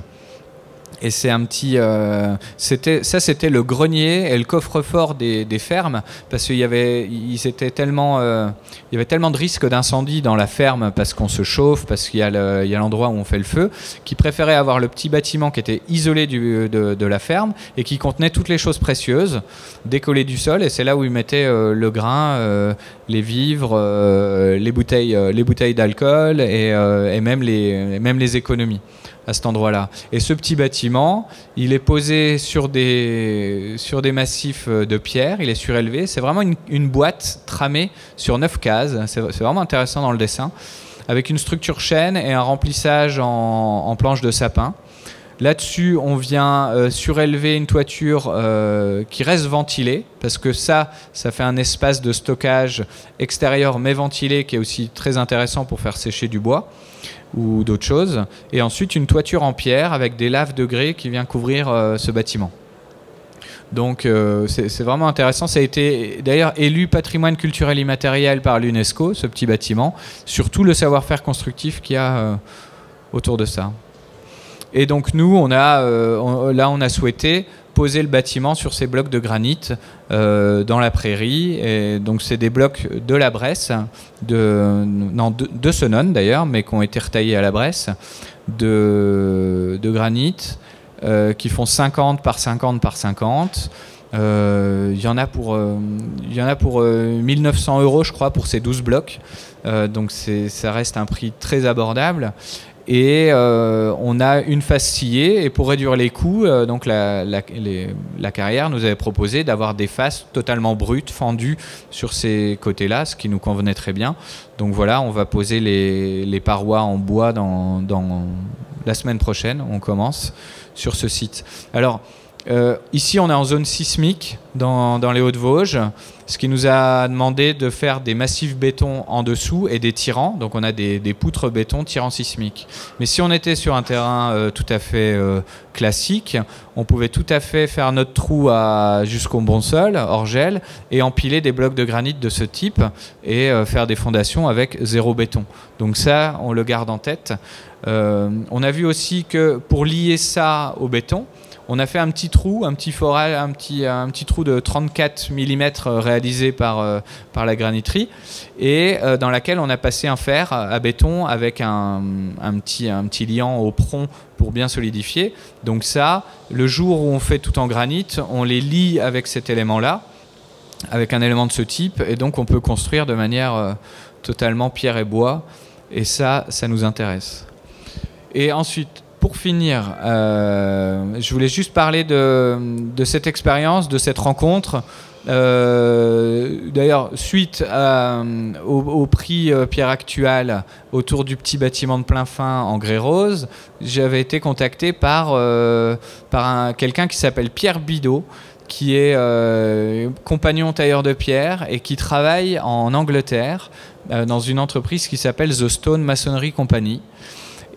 et c'est un petit. Euh, c'était, ça, c'était le grenier et le coffre-fort des, fermes, parce qu'il y avait, ils étaient tellement, euh, il y avait tellement de risques d'incendie dans la ferme, parce qu'on se chauffe, parce qu'il y a, l'endroit où on fait le feu, qu'ils préféraient avoir le petit bâtiment qui était isolé de, la ferme et qui contenait toutes les choses précieuses, décollées du sol, et c'est là où ils mettaient euh, le grain, les vivres, les bouteilles, les bouteilles d'alcool et, même les économies à cet endroit-là. Et ce petit bâtiment, il est posé sur des, sur des massifs euh, de pierre, il est surélevé. C'est vraiment une, boîte tramée sur neuf cases. C'est vraiment intéressant dans le dessin, avec une structure chaîne et un remplissage en, en planche de sapin. Là-dessus, on vient euh, surélever une toiture euh, qui reste ventilée, parce que ça, ça fait un espace de stockage extérieur mais ventilé qui est aussi très intéressant pour faire sécher du bois ou d'autres choses. Et ensuite, une toiture en pierre avec des laves de grès qui vient couvrir euh, ce bâtiment. Donc c'est vraiment intéressant. Ça a été d'ailleurs élu patrimoine culturel immatériel par l'UNESCO, ce petit bâtiment, sur tout le savoir-faire constructif qu'il y a autour de ça. Et donc nous, euh, là, on a souhaité poser le bâtiment sur ces blocs de granit euh, dans la prairie. Et donc c'est des blocs de la Bresse, de, non, de, de d'ailleurs, mais qui ont été retaillés à la Bresse, de, granit, euh, qui font 50 par 50 par 50. Il y en a pour, y en a pour 1900 euros, je crois, pour ces 12 blocs. donc ça reste un prix très abordable. Et euh, on a une face sciée. Et pour réduire les coûts, euh, donc la, carrière nous avait proposé d'avoir des faces totalement brutes, fendues sur ces côtés-là, ce qui nous convenait très bien. Donc voilà, on va poser les, parois en bois dans, dans, la semaine prochaine. On commence sur ce site. Alors, euh, ici, on est en zone sismique dans, les Hauts-de-Vosges, ce qui nous a demandé de faire des massifs béton en dessous et des tirants. Donc, on a des, poutres béton tirants sismiques. Mais si on était sur un terrain euh, tout à fait euh, classique, on pouvait tout à fait faire notre trou jusqu'au bon sol, hors gel, et empiler des blocs de granit de ce type et faire des fondations avec zéro béton. Donc, ça, on le garde en tête. on a vu aussi que pour lier ça au béton, on a fait un petit trou, un petit forage, un petit, un petit trou de 34 mm euh, réalisé par, euh, par la graniterie et euh, dans laquelle on a passé un fer à béton avec un, petit, un petit liant au prompt pour bien solidifier. Donc ça, le jour où on fait tout en granit, on les lie avec cet élément-là, avec un élément de ce type, et donc on peut construire de manière totalement pierre et bois. Et ça, ça nous intéresse. Et ensuite, pour finir, euh, je voulais juste parler de, cette expérience, de cette rencontre. Euh, d'ailleurs, suite au, prix euh, Pierre Actual autour du petit bâtiment de plein fin en grès rose, j'avais été contacté par, par quelqu'un qui s'appelle Pierre Bidot, qui est compagnon tailleur de pierre et qui travaille en Angleterre dans une entreprise qui s'appelle The Stone Masonry Company.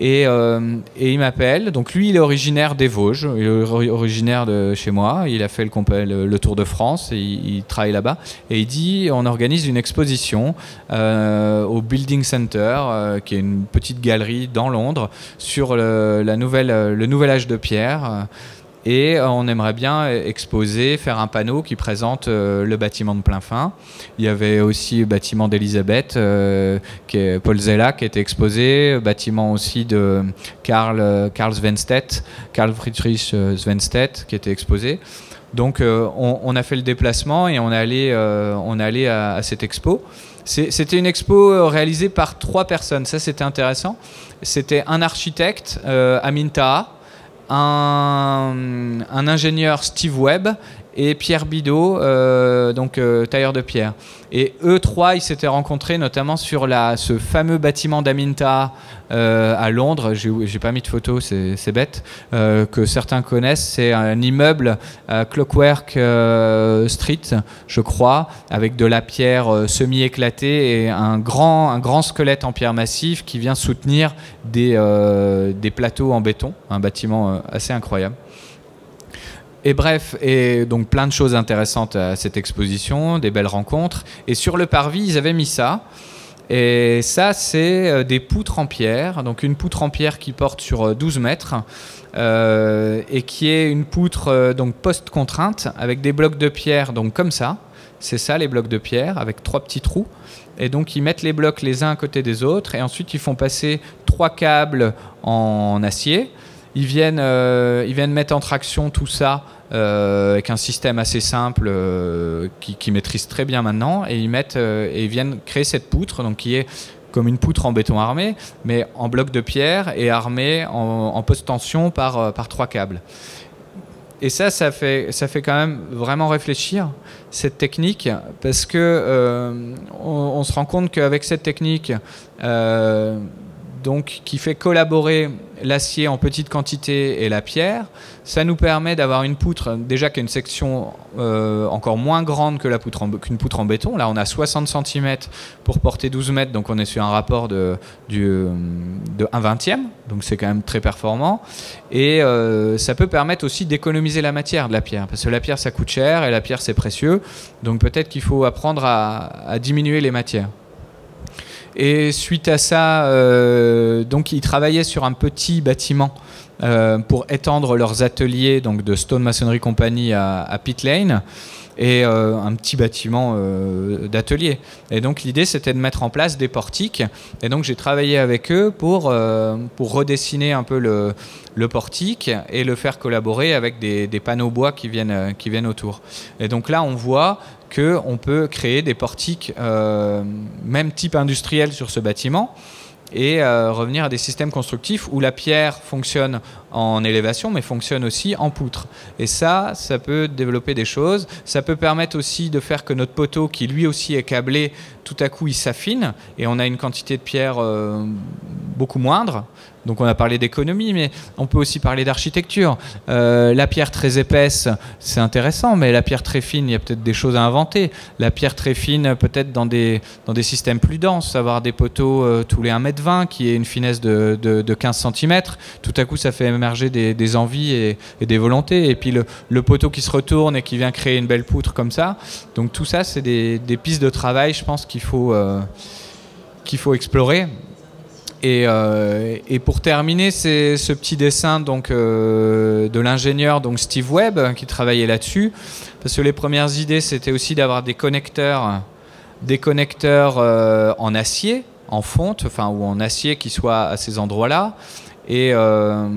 Euh, et, il m'appelle. Donc lui, il est originaire des Vosges, il est originaire de chez moi. Il a fait le, Tour de France il, travaille là-bas. Et il dit, on organise une exposition euh, au Building Center, euh, qui est une petite galerie dans Londres, sur le nouvel âge de pierre. Et on aimerait bien exposer, faire un panneau qui présente le bâtiment de plein fin. Il y avait aussi le bâtiment d'Elisabeth, qui est Paul Zella, qui était exposé, bâtiment aussi de Karl, Karl Svenstedt, Karl Friedrich Svenstedt, qui était exposé. Donc on, a fait le déplacement et on est allé, on est allé à, cette expo. C'était une expo euh, réalisée par trois personnes. Ça, c'était intéressant. C'était un architecte, euh, Amin Taha, un, ingénieur, Steve Webb, et Pierre Bidot, euh, donc euh, tailleur de pierre. Et eux trois, ils s'étaient rencontrés notamment sur la, ce fameux bâtiment d'Aminta euh, à Londres. J'ai pas mis de photo, c'est bête, que certains connaissent. C'est un immeuble à Clockwork Street, je crois, avec de la pierre semi-éclatée et un grand, un grand squelette en pierre massive qui vient soutenir des, des plateaux en béton. Un bâtiment assez incroyable. Et bref, et donc plein de choses intéressantes à cette exposition, des belles rencontres. Et sur le parvis, ils avaient mis ça. Et ça, c'est euh, des poutres en pierre. Donc une poutre en pierre qui porte sur 12 euh, mètres. Euh, et qui est une poutre post-contrainte avec des blocs de pierre donc comme ça. C'est ça les blocs de pierre avec trois petits trous. Et donc ils mettent les blocs les uns à côté des autres et ensuite ils font passer trois câbles en acier. Ils viennent, ils viennent mettre en traction tout ça euh, avec un système assez simple euh, qui, maîtrise très bien maintenant, et ils mettent euh, et viennent créer cette poutre, donc qui est comme une poutre en béton armé, mais en bloc de pierre et armée en, post-tension par, par trois câbles. Et ça, ça fait, ça fait quand même vraiment réfléchir cette technique, parce que on, se rend compte qu'avec cette technique, donc qui fait collaborer l'acier en petite quantité et la pierre, ça nous permet d'avoir une poutre déjà qui a une section euh, encore moins grande que la poutre qu'une poutre en béton. Là, on a 60 cm pour porter 12 mètres, donc on est sur un rapport de, du, de 1 vingtième, donc c'est quand même très performant. Et euh, ça peut permettre aussi d'économiser la matière de la pierre, parce que la pierre ça coûte cher et la pierre c'est précieux, donc peut-être qu'il faut apprendre à diminuer les matières. Et suite à ça, euh, donc ils travaillaient sur un petit bâtiment euh, pour étendre leurs ateliers donc de Stone Masonry Company à, Pit Lane et euh, un petit bâtiment euh, d'atelier. Et donc l'idée c'était de mettre en place des portiques. Et donc j'ai travaillé avec eux pour, pour redessiner un peu le, le, portique et le faire collaborer avec des, des, panneaux bois qui viennent, qui viennent autour. Et donc là on voit qu'on peut créer des portiques même type industriel sur ce bâtiment et revenir à des systèmes constructifs où la pierre fonctionne en élévation, mais fonctionne aussi en poutre. Et ça, ça peut développer des choses. Ça peut permettre aussi de faire que notre poteau, qui lui aussi est câblé, tout à coup il s'affine et on a une quantité de pierre euh, beaucoup moindre. Donc on a parlé d'économie, mais on peut aussi parler d'architecture. Euh, la pierre très épaisse, c'est intéressant, mais la pierre très fine, il y a peut-être des choses à inventer. La pierre très fine, peut-être dans des, dans des systèmes plus denses, avoir des poteaux euh, tous les 1m20 qui est une finesse de, de, 15 cm. Tout à coup, ça fait des, envies et, des volontés. Et puis le, poteau qui se retourne et qui vient créer une belle poutre comme ça. Donc tout ça, c'est des, pistes de travail, je pense, qu'il faut, euh, qu'il faut explorer. Et, euh, et, pour terminer, c'est ce petit dessin donc, euh, de l'ingénieur donc Steve Webb qui travaillait là-dessus. Parce que les premières idées, c'était aussi d'avoir des connecteurs, des connecteurs en acier, en fonte, enfin, ou en acier qui soient à ces endroits-là. Euh,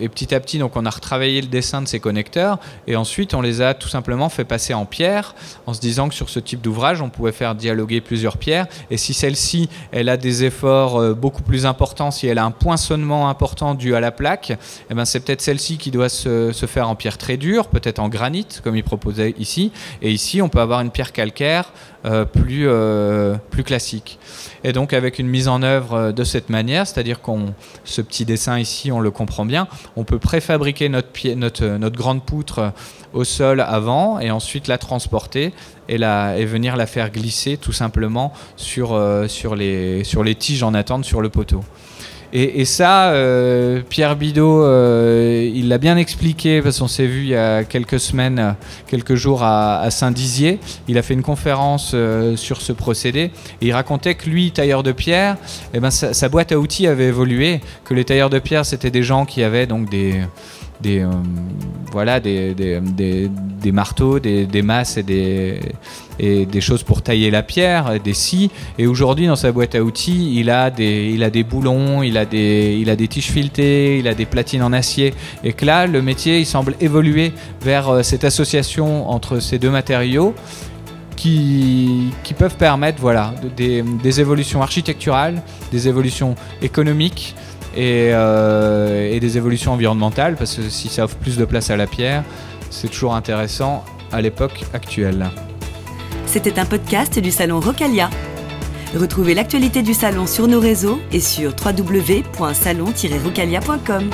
et, petit à petit, donc, on a retravaillé le dessin de ces connecteurs et ensuite on les a tout simplement fait passer en pierre en se disant que sur ce type d'ouvrage, on pouvait faire dialoguer plusieurs pierres. Et si celle-ci, elle a des efforts euh, beaucoup plus importants, si elle a un poinçonnement important dû à la plaque, eh ben, c'est peut-être celle-ci qui doit se, faire en pierre très dure, peut-être en granit, comme il proposait ici. Et ici, on peut avoir une pierre calcaire euh, plus, plus classique. Et donc avec une mise en œuvre de cette manière, c'est-à-dire qu'on ce petit dessin ici, on le comprend bien, on peut préfabriquer notre, notre grande poutre au sol avant et ensuite la transporter et, venir la faire glisser tout simplement sur, euh, sur, les, sur les tiges en attente sur le poteau. Et, ça, euh, Pierre Bidot, euh, il l'a bien expliqué parce qu'on s'est vu il y a quelques semaines, quelques jours à, Saint-Dizier. Il a fait une conférence euh, sur ce procédé et il racontait que lui, tailleur de pierre, eh ben, sa, boîte à outils avait évolué, que les tailleurs de pierre, c'était des gens qui avaient donc des des, voilà, des, des, marteaux, des, masses et des, et des choses pour tailler la pierre, des scies. Et aujourd'hui, dans sa boîte à outils, il a des, il a des boulons, il a des, il a des tiges filetées, il a des platines en acier. Et que là, le métier, il semble évoluer vers euh, cette association entre ces deux matériaux. Qui, qui, peuvent permettre voilà, des, des, évolutions architecturales, des évolutions économiques et, euh, et, des évolutions environnementales, parce que si ça offre plus de place à la pierre, c'est toujours intéressant à l'époque actuelle. C'était un podcast du salon Rocalia. Retrouvez l'actualité du salon sur nos réseaux et sur www.salon-rocalia.com.